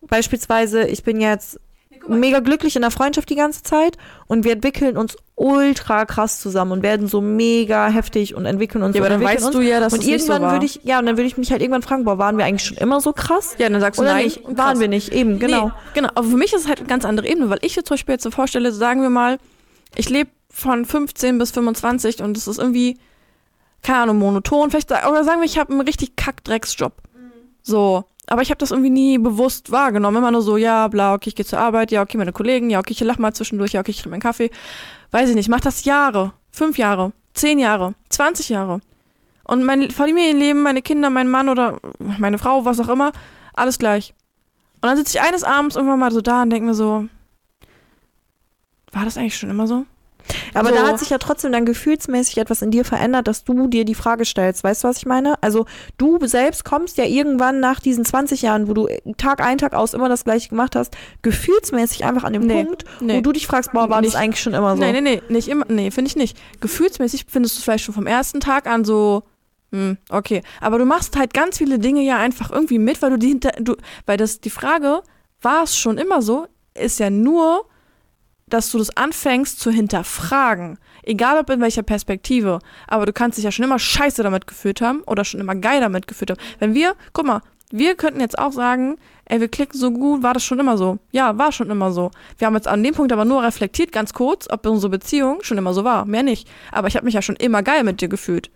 beispielsweise, ich bin jetzt mega glücklich in der Freundschaft die ganze Zeit und wir entwickeln uns ultra krass zusammen und werden so mega heftig und entwickeln uns ja, aber dann weißt uns. du ja, dass und es nicht so irgendwann war. würde ich, ja, und dann würde ich mich halt irgendwann fragen, boah, waren wir eigentlich schon immer so krass? ja, dann sagst du Oder nein. nicht? Waren wir nicht, eben, genau. Nee, genau. Aber für mich ist es halt eine ganz andere Ebene, weil ich mir zum Beispiel jetzt so vorstelle, sagen wir mal, ich lebe von 15 bis 25 und es ist irgendwie, keine Ahnung, monoton. Vielleicht, oder sagen wir, ich habe einen richtig Kackdrecksjob. So. Aber ich habe das irgendwie nie bewusst wahrgenommen. Immer nur so, ja, bla, okay, ich gehe zur Arbeit, ja, okay, meine Kollegen, ja, okay, ich lach mal zwischendurch, ja, okay, ich trinke meinen Kaffee. Weiß ich nicht, ich mach das Jahre, fünf Jahre, zehn Jahre, 20 Jahre. Und mein Familienleben, meine Kinder, mein Mann oder meine Frau, was auch immer, alles gleich. Und dann sitze ich eines Abends irgendwann mal so da und denke mir so, war das eigentlich schon immer so? Aber So. da hat sich ja trotzdem dann gefühlsmäßig etwas in dir verändert, dass du dir die Frage stellst. Weißt du, was ich meine? Also du selbst kommst ja irgendwann nach diesen 20 Jahren, wo du Tag ein, Tag aus immer das gleiche gemacht hast, gefühlsmäßig einfach an dem Nee. Punkt, Nee. wo du dich fragst, boah, war Nicht. das eigentlich schon immer so? Nee, nee, nee, nicht immer, nee, finde ich nicht. Gefühlsmäßig findest du es vielleicht schon vom ersten Tag an so, hm, okay. Aber du machst halt ganz viele Dinge ja einfach irgendwie mit, weil du die hinter, du, weil das, die Frage, war es schon immer so, ist ja nur, dass du das anfängst zu hinterfragen. Egal ob in welcher Perspektive. Aber du kannst dich ja schon immer scheiße damit gefühlt haben oder schon immer geil damit gefühlt haben. Wenn wir, guck mal, wir könnten jetzt auch sagen, ey, wir klicken so gut, war das schon immer so? Ja, war schon immer so. Wir haben jetzt an dem Punkt aber nur reflektiert, ganz kurz, ob unsere Beziehung schon immer so war. Mehr nicht. Aber ich habe mich ja schon immer geil mit dir gefühlt.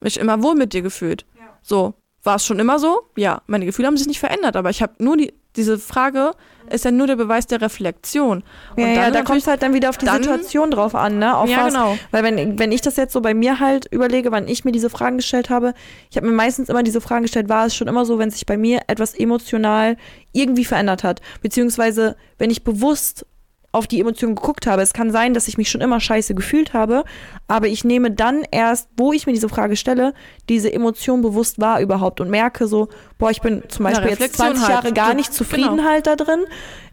Mich immer wohl mit dir gefühlt. So. War es schon immer so? Ja. Meine Gefühle haben sich nicht verändert, aber ich habe nur die, diese Frage ist ja nur der Beweis der Reflexion. Ja, ja, da kommt es halt dann wieder auf die dann- Situation drauf an, ne? Auf Ja, was, genau. Weil wenn, wenn ich das jetzt so bei mir halt überlege, wann ich mir diese Fragen gestellt habe, ich habe mir meistens immer diese Fragen gestellt, war es schon immer so, wenn sich bei mir etwas emotional irgendwie verändert hat. Beziehungsweise, wenn ich bewusst auf die Emotionen geguckt habe. Es kann sein, dass ich mich schon immer scheiße gefühlt habe, aber ich nehme dann erst, wo ich mir diese Frage stelle, diese Emotion bewusst wahr überhaupt und merke so, boah, ich bin zum Ja, Beispiel jetzt Reflexion 20 halt. Jahre gar nicht zufrieden genau. halt da drin.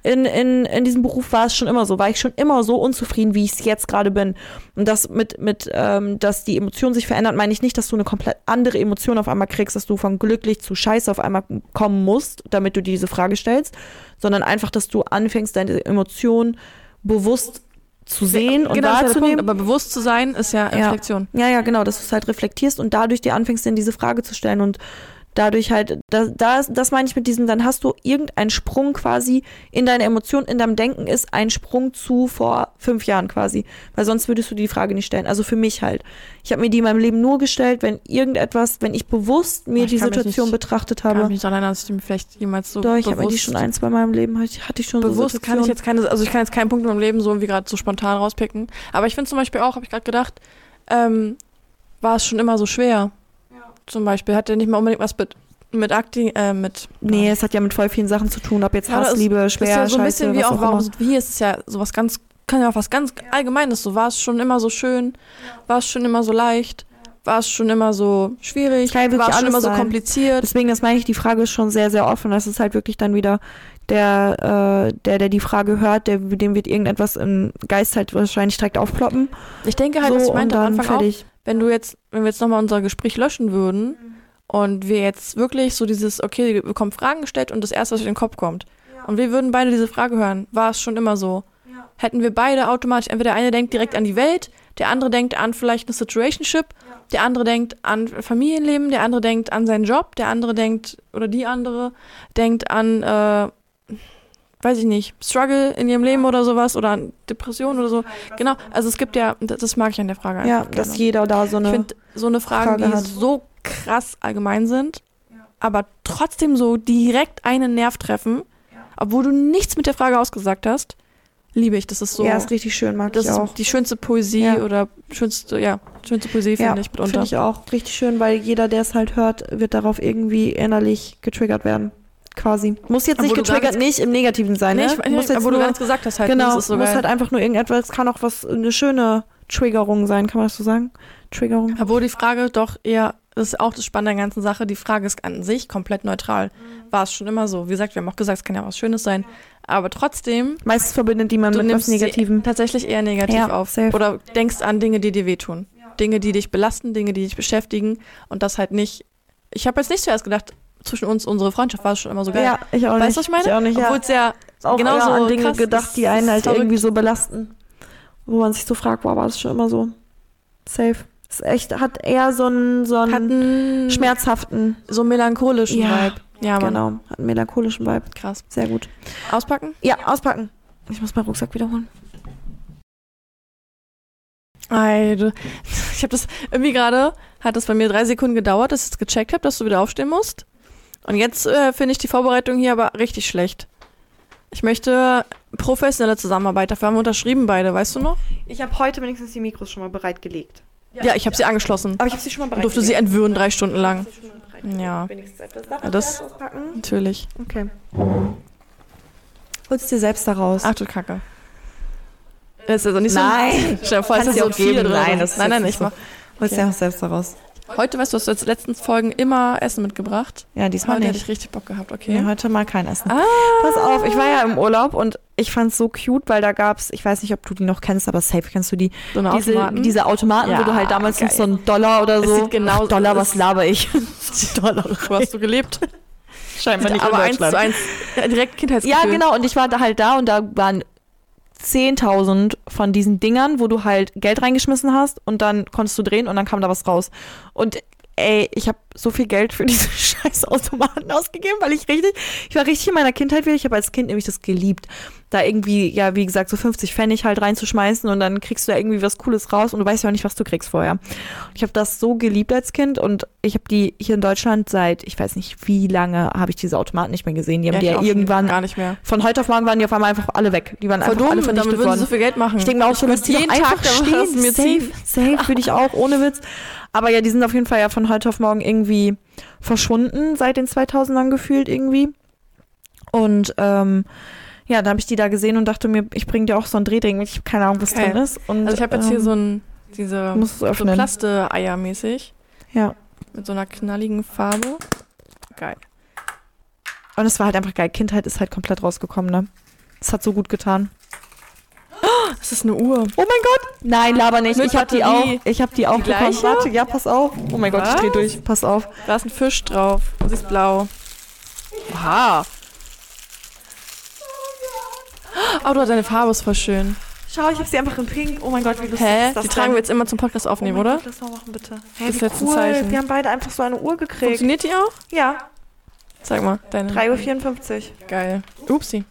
In, in, in diesem Beruf war es schon immer so, war ich schon immer so unzufrieden, wie ich es jetzt gerade bin. Und das mit, mit ähm, dass die Emotion sich verändert, meine ich nicht, dass du eine komplett andere Emotion auf einmal kriegst, dass du von glücklich zu scheiße auf einmal kommen musst, damit du dir diese Frage stellst, sondern einfach, dass du anfängst, deine Emotionen bewusst zu sehen und genau, ja der Punkt, wahrzunehmen. aber bewusst zu sein ist ja Ja. Reflexion. Ja, ja, genau, dass du es halt reflektierst und dadurch dir anfängst, dann diese Frage zu stellen und dadurch halt, da, da, das meine ich mit diesem, dann hast du irgendeinen Sprung quasi in deine Emotion, in deinem Denken ist ein Sprung zu vor fünf Jahren quasi, weil sonst würdest du die Frage nicht stellen. Also für mich halt. Ich habe mir die in meinem Leben nur gestellt, wenn irgendetwas, wenn ich bewusst mir Ich die Situation nicht- betrachtet Ich kann habe. mich nicht daran erinnern, dass ich mir vielleicht jemals so Doch, ich habe mir die schon ein, zwei Mal im Leben, hatte ich- schon so bewusst kann ich jetzt keine, also ich kann jetzt keinen Punkt in meinem Leben so irgendwie gerade so spontan rauspicken. Aber ich finde zum Beispiel auch, habe ich gerade gedacht, ähm, war es schon immer so schwer. Zum Beispiel hat er nicht mal unbedingt was mit mit Acting, äh, mit Nee, es hat ja mit voll vielen Sachen zu tun, ob jetzt Ja, Hass, ist- Liebe, Das schwer, ist ja so ein scheiße, bisschen wie auch, auch warum sind wir? Es ist ja sowas ganz, kann ja auch was ganz Allgemeines. So war es schon immer so schön, war es schon immer so leicht, war es schon immer so schwierig, ja war es schon immer so sein. kompliziert. Deswegen, das meine ich, die Frage ist schon sehr, sehr offen. Das ist halt wirklich dann wieder der, äh, der, der die Frage hört, der, dem wird irgendetwas im Geist halt wahrscheinlich direkt aufploppen. Ich denke halt, so, was ich meinte am Anfang auch, fertig. Wenn du jetzt, wenn wir jetzt nochmal unser Gespräch löschen würden und wir jetzt wirklich so dieses, okay, wir bekommen Fragen gestellt und das erste, was in den Kopf kommt. Und wir würden beide diese Frage hören, war es schon immer so? Hätten wir beide automatisch, entweder der eine denkt direkt an die Welt, der andere denkt an vielleicht eine Situationship, der andere denkt an Familienleben, der andere denkt an seinen Job, der andere denkt, oder die andere denkt an, äh, weiß ich nicht, Struggle in ihrem Leben oder sowas oder Depression oder so. Genau, also es gibt ja, das mag ich an der Frage Ja, einfach dass gerne. jeder da so Ich eine. finde so eine Frage, Frage die hat. so krass allgemein sind, aber trotzdem so direkt einen Nerv treffen, obwohl du nichts mit der Frage ausgesagt hast, liebe ich. Das ist so. Ja, ist richtig schön, mag das ich auch. ist die schönste Poesie Ja. oder schönste, ja, schönste Poesie ja, finde ich mitunter. Finde ich auch richtig schön, weil jeder, der es halt hört, wird darauf irgendwie innerlich getriggert werden. Quasi. Muss jetzt nicht du getriggert, nicht im Negativen sein, nee, ne? ich, Muss jetzt du nur- ganz gesagt hast halt, genau, das ist so muss geil. halt einfach nur irgendetwas, es kann auch was, eine schöne Triggerung sein, kann man das so sagen? Triggerung. Obwohl die Frage doch eher, das ist auch das Spannende an der ganzen Sache, die Frage ist an sich komplett neutral. Mhm. War es schon immer so. Wie gesagt, wir haben auch gesagt, es kann ja was Schönes sein. Aber trotzdem, Meistens verbindet die man du mit was sie Negativem. tatsächlich eher negativ Ja, auf. safe. Oder denkst an Dinge, die dir wehtun. Dinge, die dich belasten, Dinge, die dich beschäftigen. Und das halt nicht. Ich habe jetzt nicht zuerst gedacht, zwischen uns, unsere Freundschaft war schon immer so geil. Ja, ich auch nicht. Weißt du, was ich meine? Ich auch nicht, ja. Obwohl es ja auch genauso an Dinge krass gedacht, die einen halt verrückt. irgendwie so belasten. Wo man sich so fragt, wow, war das schon immer so? Safe. Ist echt, hat eher so einen, so einen einen schmerzhaften, so melancholischen Ja, Vibe. Ja, Mann. genau, hat einen melancholischen Vibe. Krass. Sehr gut. Auspacken? Ja, auspacken. Ich muss meinen Rucksack wiederholen. Du, ich habe das irgendwie gerade, hat das bei mir drei Sekunden gedauert, dass ich es gecheckt habe, dass du wieder aufstehen musst. Und jetzt äh, finde ich die Vorbereitung hier aber richtig schlecht. Ich möchte professionelle Zusammenarbeit. Dafür haben wir unterschrieben beide, weißt du noch? Ich habe heute wenigstens die Mikros schon mal bereitgelegt. Ja, ich habe sie angeschlossen. Aber ich habe sie schon mal bereitgelegt. durfte sie entwürden drei Stunden lang. Ja. Wenigstens etwas. Darf Ja, das- auspacken? Natürlich. Okay. Holst dir selbst daraus. Ach du Kacke. Das ist also nicht Nein. so. Stell dir vor, es ist so auch viel drin. Nein, nein, nein, ich nicht mach. Holst dir auch selbst daraus. Heute, weißt du, hast du als letzten Folgen immer Essen mitgebracht. Ja, diesmal Heute hätte nicht. ich richtig Bock gehabt, okay? Nee, heute mal kein Essen. Ah. Pass auf, ich war ja im Urlaub und ich fand's so cute, weil da gab's, ich weiß nicht, ob du die noch kennst, aber safe kennst du die, So eine diese, Automaten. diese Automaten, wo Ja, du halt damals noch geil. so einen Dollar oder Es so. sieht genau- Ach, Dollar, was es- laber ich? Dollar. Wo hast du gelebt? Scheinbar nicht in aber eins zu eins. Direkt Kindheitsgefühl. Ja, genau. Und ich war da halt da und da waren 10.000 von diesen Dingern, wo du halt Geld reingeschmissen hast und dann konntest du drehen und dann kam da was raus. Und ey, ich habe so viel Geld für diese scheiß Automaten ausgegeben, weil ich richtig, ich war richtig in meiner Kindheit wieder. Ich habe als Kind nämlich das geliebt, da irgendwie, ja, wie gesagt, so 50 Pfennig halt reinzuschmeißen und dann kriegst du da irgendwie was Cooles raus und du weißt ja auch nicht, was du kriegst vorher. Und ich habe das so geliebt als Kind und ich habe die hier in Deutschland seit, ich weiß nicht wie lange, habe ich diese Automaten nicht mehr gesehen. Die haben Ja, die ja schon irgendwann Gar nicht mehr. von heute auf morgen waren die auf einmal einfach alle weg. Die waren Voll einfach alle dumm, damit vernichtet würden so viel Geld machen. ich denke mir auch so, dass die jeden einfach Tag stehen. safe, ziehen. safe würde ich auch, ohne Witz. Aber ja, die sind auf jeden Fall ja von heute auf morgen irgendwie verschwunden, seit den 2000ern gefühlt irgendwie. Und ähm, ja, da habe ich die da gesehen und dachte mir, ich bringe dir auch so ein Drehding. Ich habe keine Ahnung, was Okay. drin ist. Und, Also ich habe jetzt hier ähm, so ein, diese so. Plaste-Eier mäßig. Ja. Mit so einer knalligen Farbe. Geil. Und es war halt einfach geil. Kindheit ist halt komplett rausgekommen, ne? Es hat so gut getan. Das ist eine Uhr. Oh mein Gott! Nein, laber nicht. Mit ich habe die auch. Ich habe die auch Die bekommen. gleiche? Warte, ja, pass auf. Oh mein Gott, ich dreh Was? durch. Pass auf. Da ist ein Fisch drauf. Und sie ist blau. Aha. Oh, du, deine Farbe ist voll schön. Schau, ich habe sie einfach in Pink. Oh mein Gott, wie lustig Hä? ist das Die tragen wir jetzt immer zum Podcast Oh aufnehmen, mein oder? Gott, lass mal machen, bitte. Hä, Das wie letzte cool. Zeichen. Wir haben beide einfach so eine Uhr gekriegt. Funktioniert die auch? Ja, Sag mal, deine. 3.54 Uhr. Geil. Upsi.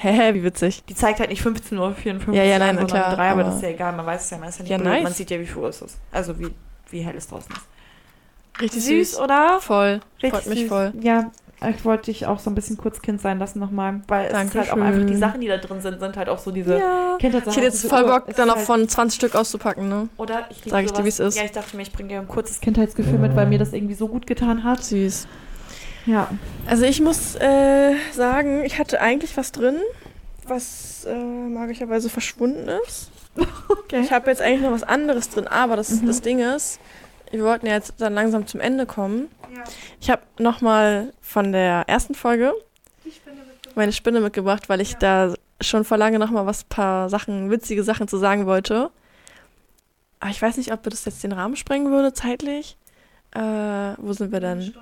Hä, wie witzig. Die zeigt halt nicht 15.54 Uhr. Ja, ja, nein, sondern klar, 3, aber aber- das ist ja egal. Man weiß es ja, man ist ja nicht Ja, blöd. nice. Man sieht ja, wie Uhr es ist. Also wie, wie hell es draußen ist. Richtig Süß, süß. oder? Voll. Richtig Freut mich süß. voll. Ja, ich wollte dich auch so ein bisschen kurz Kind sein lassen nochmal. Weil es ist halt auch Dankeschön. einfach, die Sachen, die da drin sind, sind halt auch so diese Ja. Kindheitssachen. Ich hätte jetzt voll Bock, dann auch halt- von 20 Stück auszupacken, ne? Oder ich Sag ich dir, wie es ist. Ja, ich dachte mir, ich bringe dir ein kurzes Kindheitsgefühl mit, weil mir das irgendwie so gut getan hat. Süß. Ja. Also ich muss äh, sagen, ich hatte eigentlich was drin, was äh, magischerweise verschwunden ist. Okay. Ich habe jetzt eigentlich noch was anderes drin, aber das, das Ding ist, wir wollten ja jetzt dann langsam zum Ende kommen. Ja. Ich habe nochmal von der ersten Folge meine Spinne mitgebracht, weil ich da schon vor lange nochmal was paar Sachen, witzige Sachen zu sagen wollte. Aber ich weiß nicht, ob das jetzt den Rahmen sprengen würde, zeitlich. Äh, wo sind wir denn?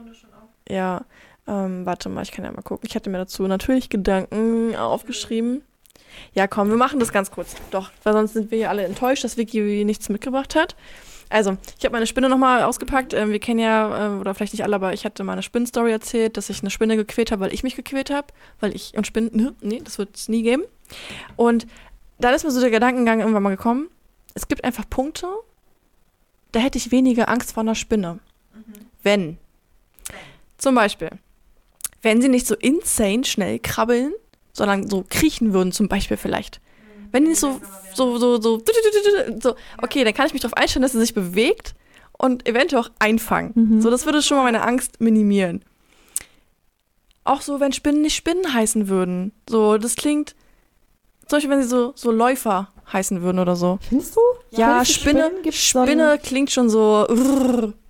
Ja, ähm, warte mal, ich kann ja mal gucken. Ich hatte mir dazu natürlich Gedanken aufgeschrieben. Ja, komm, wir machen das ganz kurz. Doch, weil sonst sind wir ja alle enttäuscht, dass Vicky nichts mitgebracht hat. Also, ich habe meine Spinne nochmal ausgepackt. Ähm, wir kennen ja, äh, oder vielleicht nicht alle, aber ich hatte meine Spinnenstory erzählt, dass ich eine Spinne gequält habe, weil ich mich gequält habe. Weil ich und Spinnen, ne, nee, das wird es nie geben. Und dann ist mir so der Gedankengang irgendwann mal gekommen, es gibt einfach Punkte, da hätte ich weniger Angst vor einer Spinne. Wenn. Zum Beispiel, wenn sie nicht so insane schnell krabbeln, sondern so kriechen würden zum Beispiel vielleicht. Wenn die nicht so, so, so, so, so, okay, dann kann ich mich darauf einstellen, dass sie sich bewegt und eventuell auch einfangen. Mhm. So, das würde schon mal meine Angst minimieren. Auch so, wenn Spinnen nicht Spinnen heißen würden. So, das klingt, zum Beispiel, wenn sie so, so Läufer heißen würden oder so. Findest du? Ja, Findest Spinne, Spinne klingt schon so,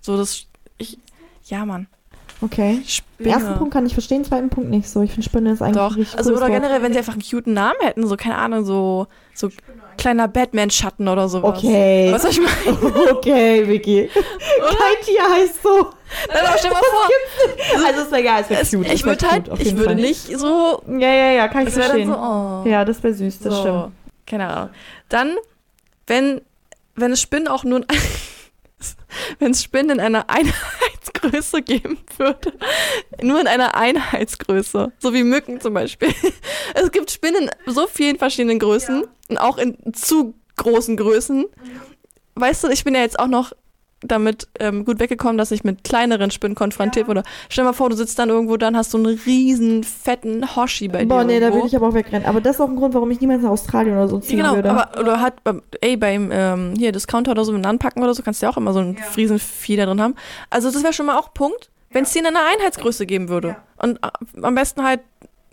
so das, ich, ja, Mann. Okay. Spinne. Ersten Punkt kann ich verstehen, zweiten Punkt nicht so. Ich finde Spinne ist eigentlich Doch, ein richtig also oder generell, wenn sie einfach einen cuten Namen hätten, so, keine Ahnung, so, so kleiner Batman-Schatten oder sowas. Okay. Was ich meine? okay, Vicky. Kein Tier heißt so. Nein, aber stell mal vor, Also ist mir egal, es wäre cute. ich würde halt, ich würde Fall. nicht so, Ja, ja, ja, kann ich verstehen. so, oh. Ja, das wäre süß, das so, stimmt. Keine Ahnung. Dann, wenn, wenn es Spinnen auch nur, wenn es Spinnen in einer Einheitsgröße geben würde, nur in einer Einheitsgröße, so wie Mücken zum Beispiel. Es gibt Spinnen in so vielen verschiedenen Größen und auch in zu großen Größen. Weißt du, ich bin ja jetzt auch noch damit ähm, gut weggekommen, dass ich mit kleineren Spinnen konfrontiert wurde. Stell dir mal vor, du sitzt dann irgendwo, dann hast du einen riesen fetten Hoshi bei dir. Boah, nee, da würde ich aber auch wegrennen. Aber das ist auch ein Grund, warum ich niemals nach Australien oder so ziehen Ja, genau, würde. aber oder hat beim, ey, beim ähm, hier Discounter oder so mit anpacken oder so, kannst du ja auch immer so ein Riesenvieh da drin haben. Also das wäre schon mal auch Punkt, wenn es die in einer Einheitsgröße geben würde. Und äh, am besten halt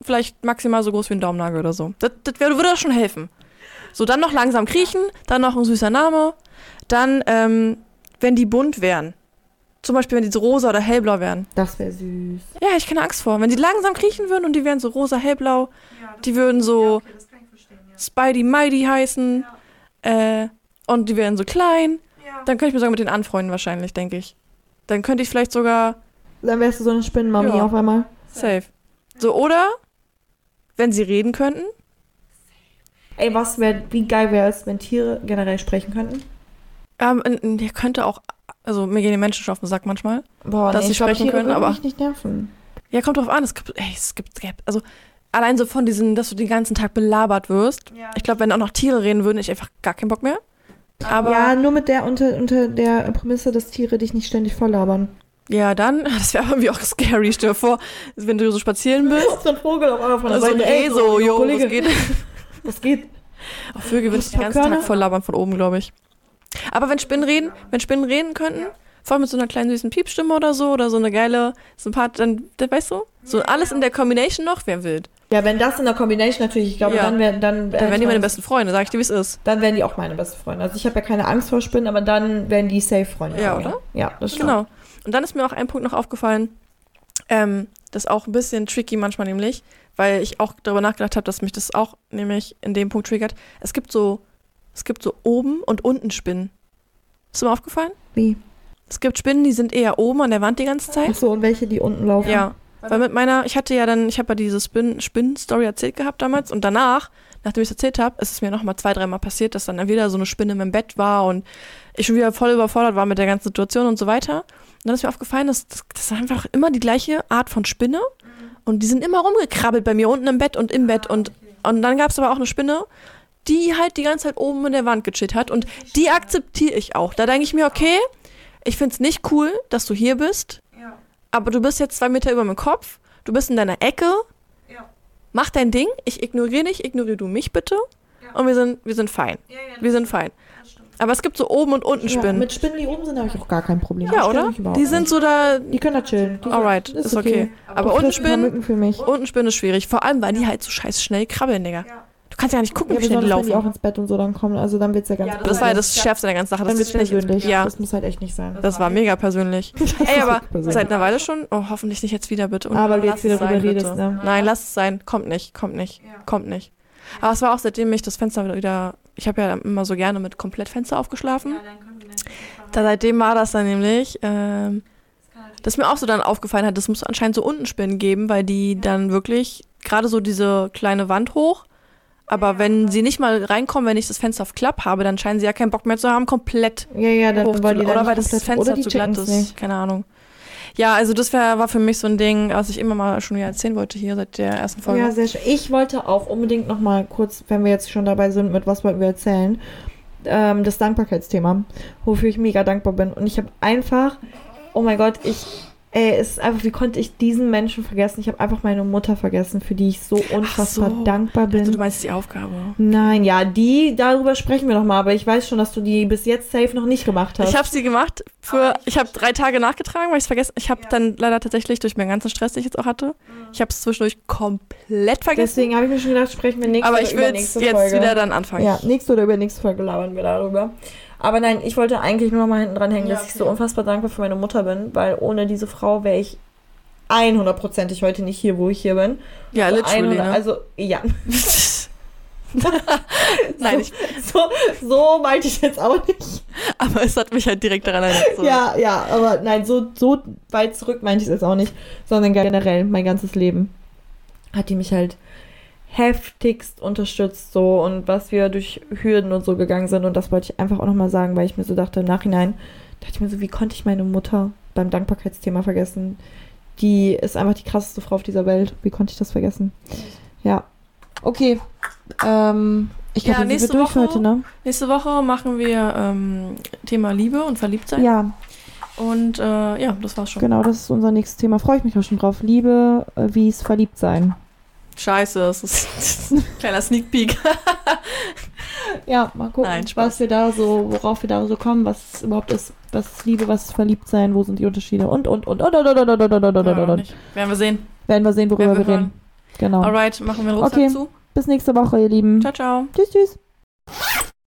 vielleicht maximal so groß wie ein Daumennagel oder so. Das, das wär, würde das schon helfen. So, dann noch langsam kriechen, dann noch ein süßer Name. Dann, ähm, wenn die bunt wären. Zum Beispiel, wenn die so rosa oder hellblau wären. das wäre süß. Ja, ich keine Angst vor. Wenn die langsam kriechen würden und die wären so rosa, hellblau, die würden so Spidey Mighty heißen, äh, und die wären so klein, dann könnte ich mir sogar mit denen anfreunden wahrscheinlich, denke ich. Dann könnte ich vielleicht sogar Dann wärst du so eine Spinnenmami Ja. auf einmal. safe. So, oder wenn sie reden könnten, Ey, was wäre, wie geil wäre es, wenn Tiere generell sprechen könnten? Ähm, der könnte auch, also mir gehen die Menschen schon auf den Sack manchmal. Boah, Dass sie ich glaub, sprechen können, aber- mich nicht nerven. Ja, kommt drauf an, es gibt, ey, es gibt, es gibt also allein so von diesen, dass du den ganzen Tag belabert wirst. Ich glaube, wenn auch noch Tiere reden würden, ich einfach gar keinen Bock mehr. Aber ja, nur mit der unter, unter der Prämisse, dass Tiere dich nicht ständig volllabern. Ja, dann, das wäre irgendwie auch scary. Stell dir vor, wenn du so spazieren bist. so ein Vogel auf einmal von Also ein Reh so, jo, Kollege, was geht? was geht? Auch Vögel würden Hast den ganzen Körner? Tag voll labern von oben, glaube ich. Aber wenn Spinnen reden, wenn Spinnen reden könnten, vor allem mit so einer kleinen süßen Piepstimme oder so, oder so eine geile Sympath, dann, dann weißt du, so alles in der Combination noch, wer wild. Ja, wenn das in der Combination natürlich, ich glaube, Ja. dann wären dann, Dann wären die meine besten Freunde, sag ich dir, wie es ist. Dann wären die auch meine besten Freunde. Also ich habe ja keine Angst vor Spinnen, aber dann wären die safe Freunde. Ja, oder? Ja, das stimmt. Genau. Und dann ist mir auch ein Punkt noch aufgefallen, ähm, das ist auch ein bisschen tricky manchmal nämlich, weil ich auch darüber nachgedacht habe, dass mich das auch nämlich in dem Punkt triggert. Es gibt so, es gibt so oben und unten Spinnen. Ist dir mal aufgefallen? Wie? Es gibt Spinnen, die sind eher oben an der Wand die ganze Zeit. Achso, und welche, die unten laufen? Ja. Weil mit meiner, ich hatte ja dann, ich habe ja diese Spin- Spinnen-Story erzählt gehabt damals und danach, nachdem ich es erzählt habe, ist es mir nochmal zwei, dreimal passiert, dass dann wieder so eine Spinne in meinem Bett war und ich schon wieder voll überfordert war mit der ganzen Situation und so weiter. Und dann ist mir aufgefallen, dass das, das ist einfach immer die gleiche Art von Spinne und die sind immer rumgekrabbelt bei mir unten im Bett und im Bett und, und dann gab es aber auch eine Spinne, die halt die ganze Zeit oben in der Wand gechillt hat und die akzeptiere ich auch. Da denke ich mir, okay, ich finde es nicht cool, dass du hier bist, aber du bist jetzt zwei Meter über meinem Kopf, du bist in deiner Ecke, mach dein Ding, ich ignoriere dich, ignoriere du mich bitte und wir sind, wir sind fein. wir sind fein. Aber es gibt so oben und unten Ja, Spinnen. mit Spinnen, die oben sind, habe ich auch gar kein Problem. Ja, oder? Die sind nicht. so da, Die können da chillen. Die alright, ist, okay. Aber unten Spinnen, Mücken für mich. unten Spinnen ist schwierig. Vor allem, weil die halt so scheiß schnell krabbeln, Digga. Du kannst ja nicht gucken, Ja, wie schnell die besonders wenn die auch laufen. ins Bett und so dann kommen. Also dann wird's ja ganz Das war ja das Schärfste der ganzen Sache. Dann Das wird's ist ständig, persönlich. ja, Das muss halt echt nicht sein. das war mega persönlich. Ey, aber persönlich. seit einer Weile schon, oh, hoffentlich nicht jetzt wieder, bitte. Und weil du jetzt wieder drüber redest, ne? Nein, lass es sein. Kommt nicht, kommt nicht, kommt nicht. Aber es war auch seitdem ich das Fenster wieder, ich habe ja immer so gerne mit komplett Fenster aufgeschlafen. Da seitdem war das dann nämlich, ähm, dass mir auch so dann aufgefallen hat, das muss anscheinend so unten Spinnen geben, weil die dann wirklich gerade so diese kleine Wand hoch. Aber wenn sie nicht mal reinkommen, wenn ich das Fenster auf Klapp habe, dann scheinen sie ja keinen Bock mehr zu haben, komplett Ja, ja, dann hoch wollen die oder weil das Fenster zu glatt ist. Nicht. Keine Ahnung. Ja, also das wär, war für mich so ein Ding, was ich immer mal schon wieder erzählen wollte hier seit der ersten Folge. Ja, sehr schön. Ich wollte auch unbedingt noch mal kurz, wenn wir jetzt schon dabei sind, mit was wollten wir erzählen, ähm, das Dankbarkeitsthema, wofür ich mega dankbar bin. Und ich habe einfach, oh mein Gott, ich, Ey, es ist einfach, wie konnte ich diesen Menschen vergessen? Ich habe einfach meine Mutter vergessen, für die ich so unfassbar so. dankbar bin. Also du meinst die Aufgabe. Nein, ja, die, darüber sprechen wir noch mal, aber ich weiß schon, dass du die bis jetzt safe noch nicht gemacht hast. Ich habe sie gemacht für, ich habe drei Tage nachgetragen, weil ich es vergessen. Ich habe dann leider tatsächlich durch meinen ganzen Stress, den ich jetzt auch hatte, ich habe es zwischendurch komplett vergessen. Deswegen habe ich mir schon gedacht, sprechen wir nächste aber oder ich will jetzt Folge. wieder dann anfangen. Ja, nächste oder übernächste Folge labern wir darüber. Aber nein, ich wollte eigentlich nur noch mal hinten dran hängen, Ja, dass ich okay. so unfassbar dankbar für meine Mutter bin, weil ohne diese Frau wäre ich 100%ig heute nicht hier, wo ich hier bin. Ja, So literally. 100 Ne? Also, ja. Nein, ich, So, so meinte ich jetzt auch nicht. aber es hat mich halt direkt daran erinnert. So. Ja, ja, aber nein, so, so weit zurück meinte ich es jetzt auch nicht, sondern generell mein ganzes Leben hat die mich halt heftigst unterstützt so und was wir durch Hürden und so gegangen sind und das wollte ich einfach auch nochmal sagen, weil ich mir so dachte im Nachhinein, dachte ich mir so, wie konnte ich meine Mutter beim Dankbarkeitsthema vergessen? Die ist einfach die krasseste Frau auf dieser Welt. Wie konnte ich das vergessen? Ja. Okay. Ähm, ich Ja, glaube, wir nächste Woche- heute, ne? Nächste Woche machen wir ähm, Thema Liebe und Verliebtsein. Ja, Und äh, ja, das war's schon. Genau, das ist unser nächstes Thema. Freue ich mich auch schon drauf. Liebe, äh, wie es verliebt sein. Scheiße, das ist ein kleiner Sneak Peek. Ja, mal gucken, Nein, was wir da so, worauf wir da so kommen, was überhaupt ist, was ist Liebe, was ist verliebt sein, wo sind die Unterschiede und und und und und und und und und und und und Ja, und. nicht. Werden wir sehen. Werden wir sehen, worüber Werden wir wir reden. Genau. Alright, machen wir Rucksack Okay. zu. Bis nächste Woche, ihr Lieben. Ciao, ciao. Tschüss, tschüss.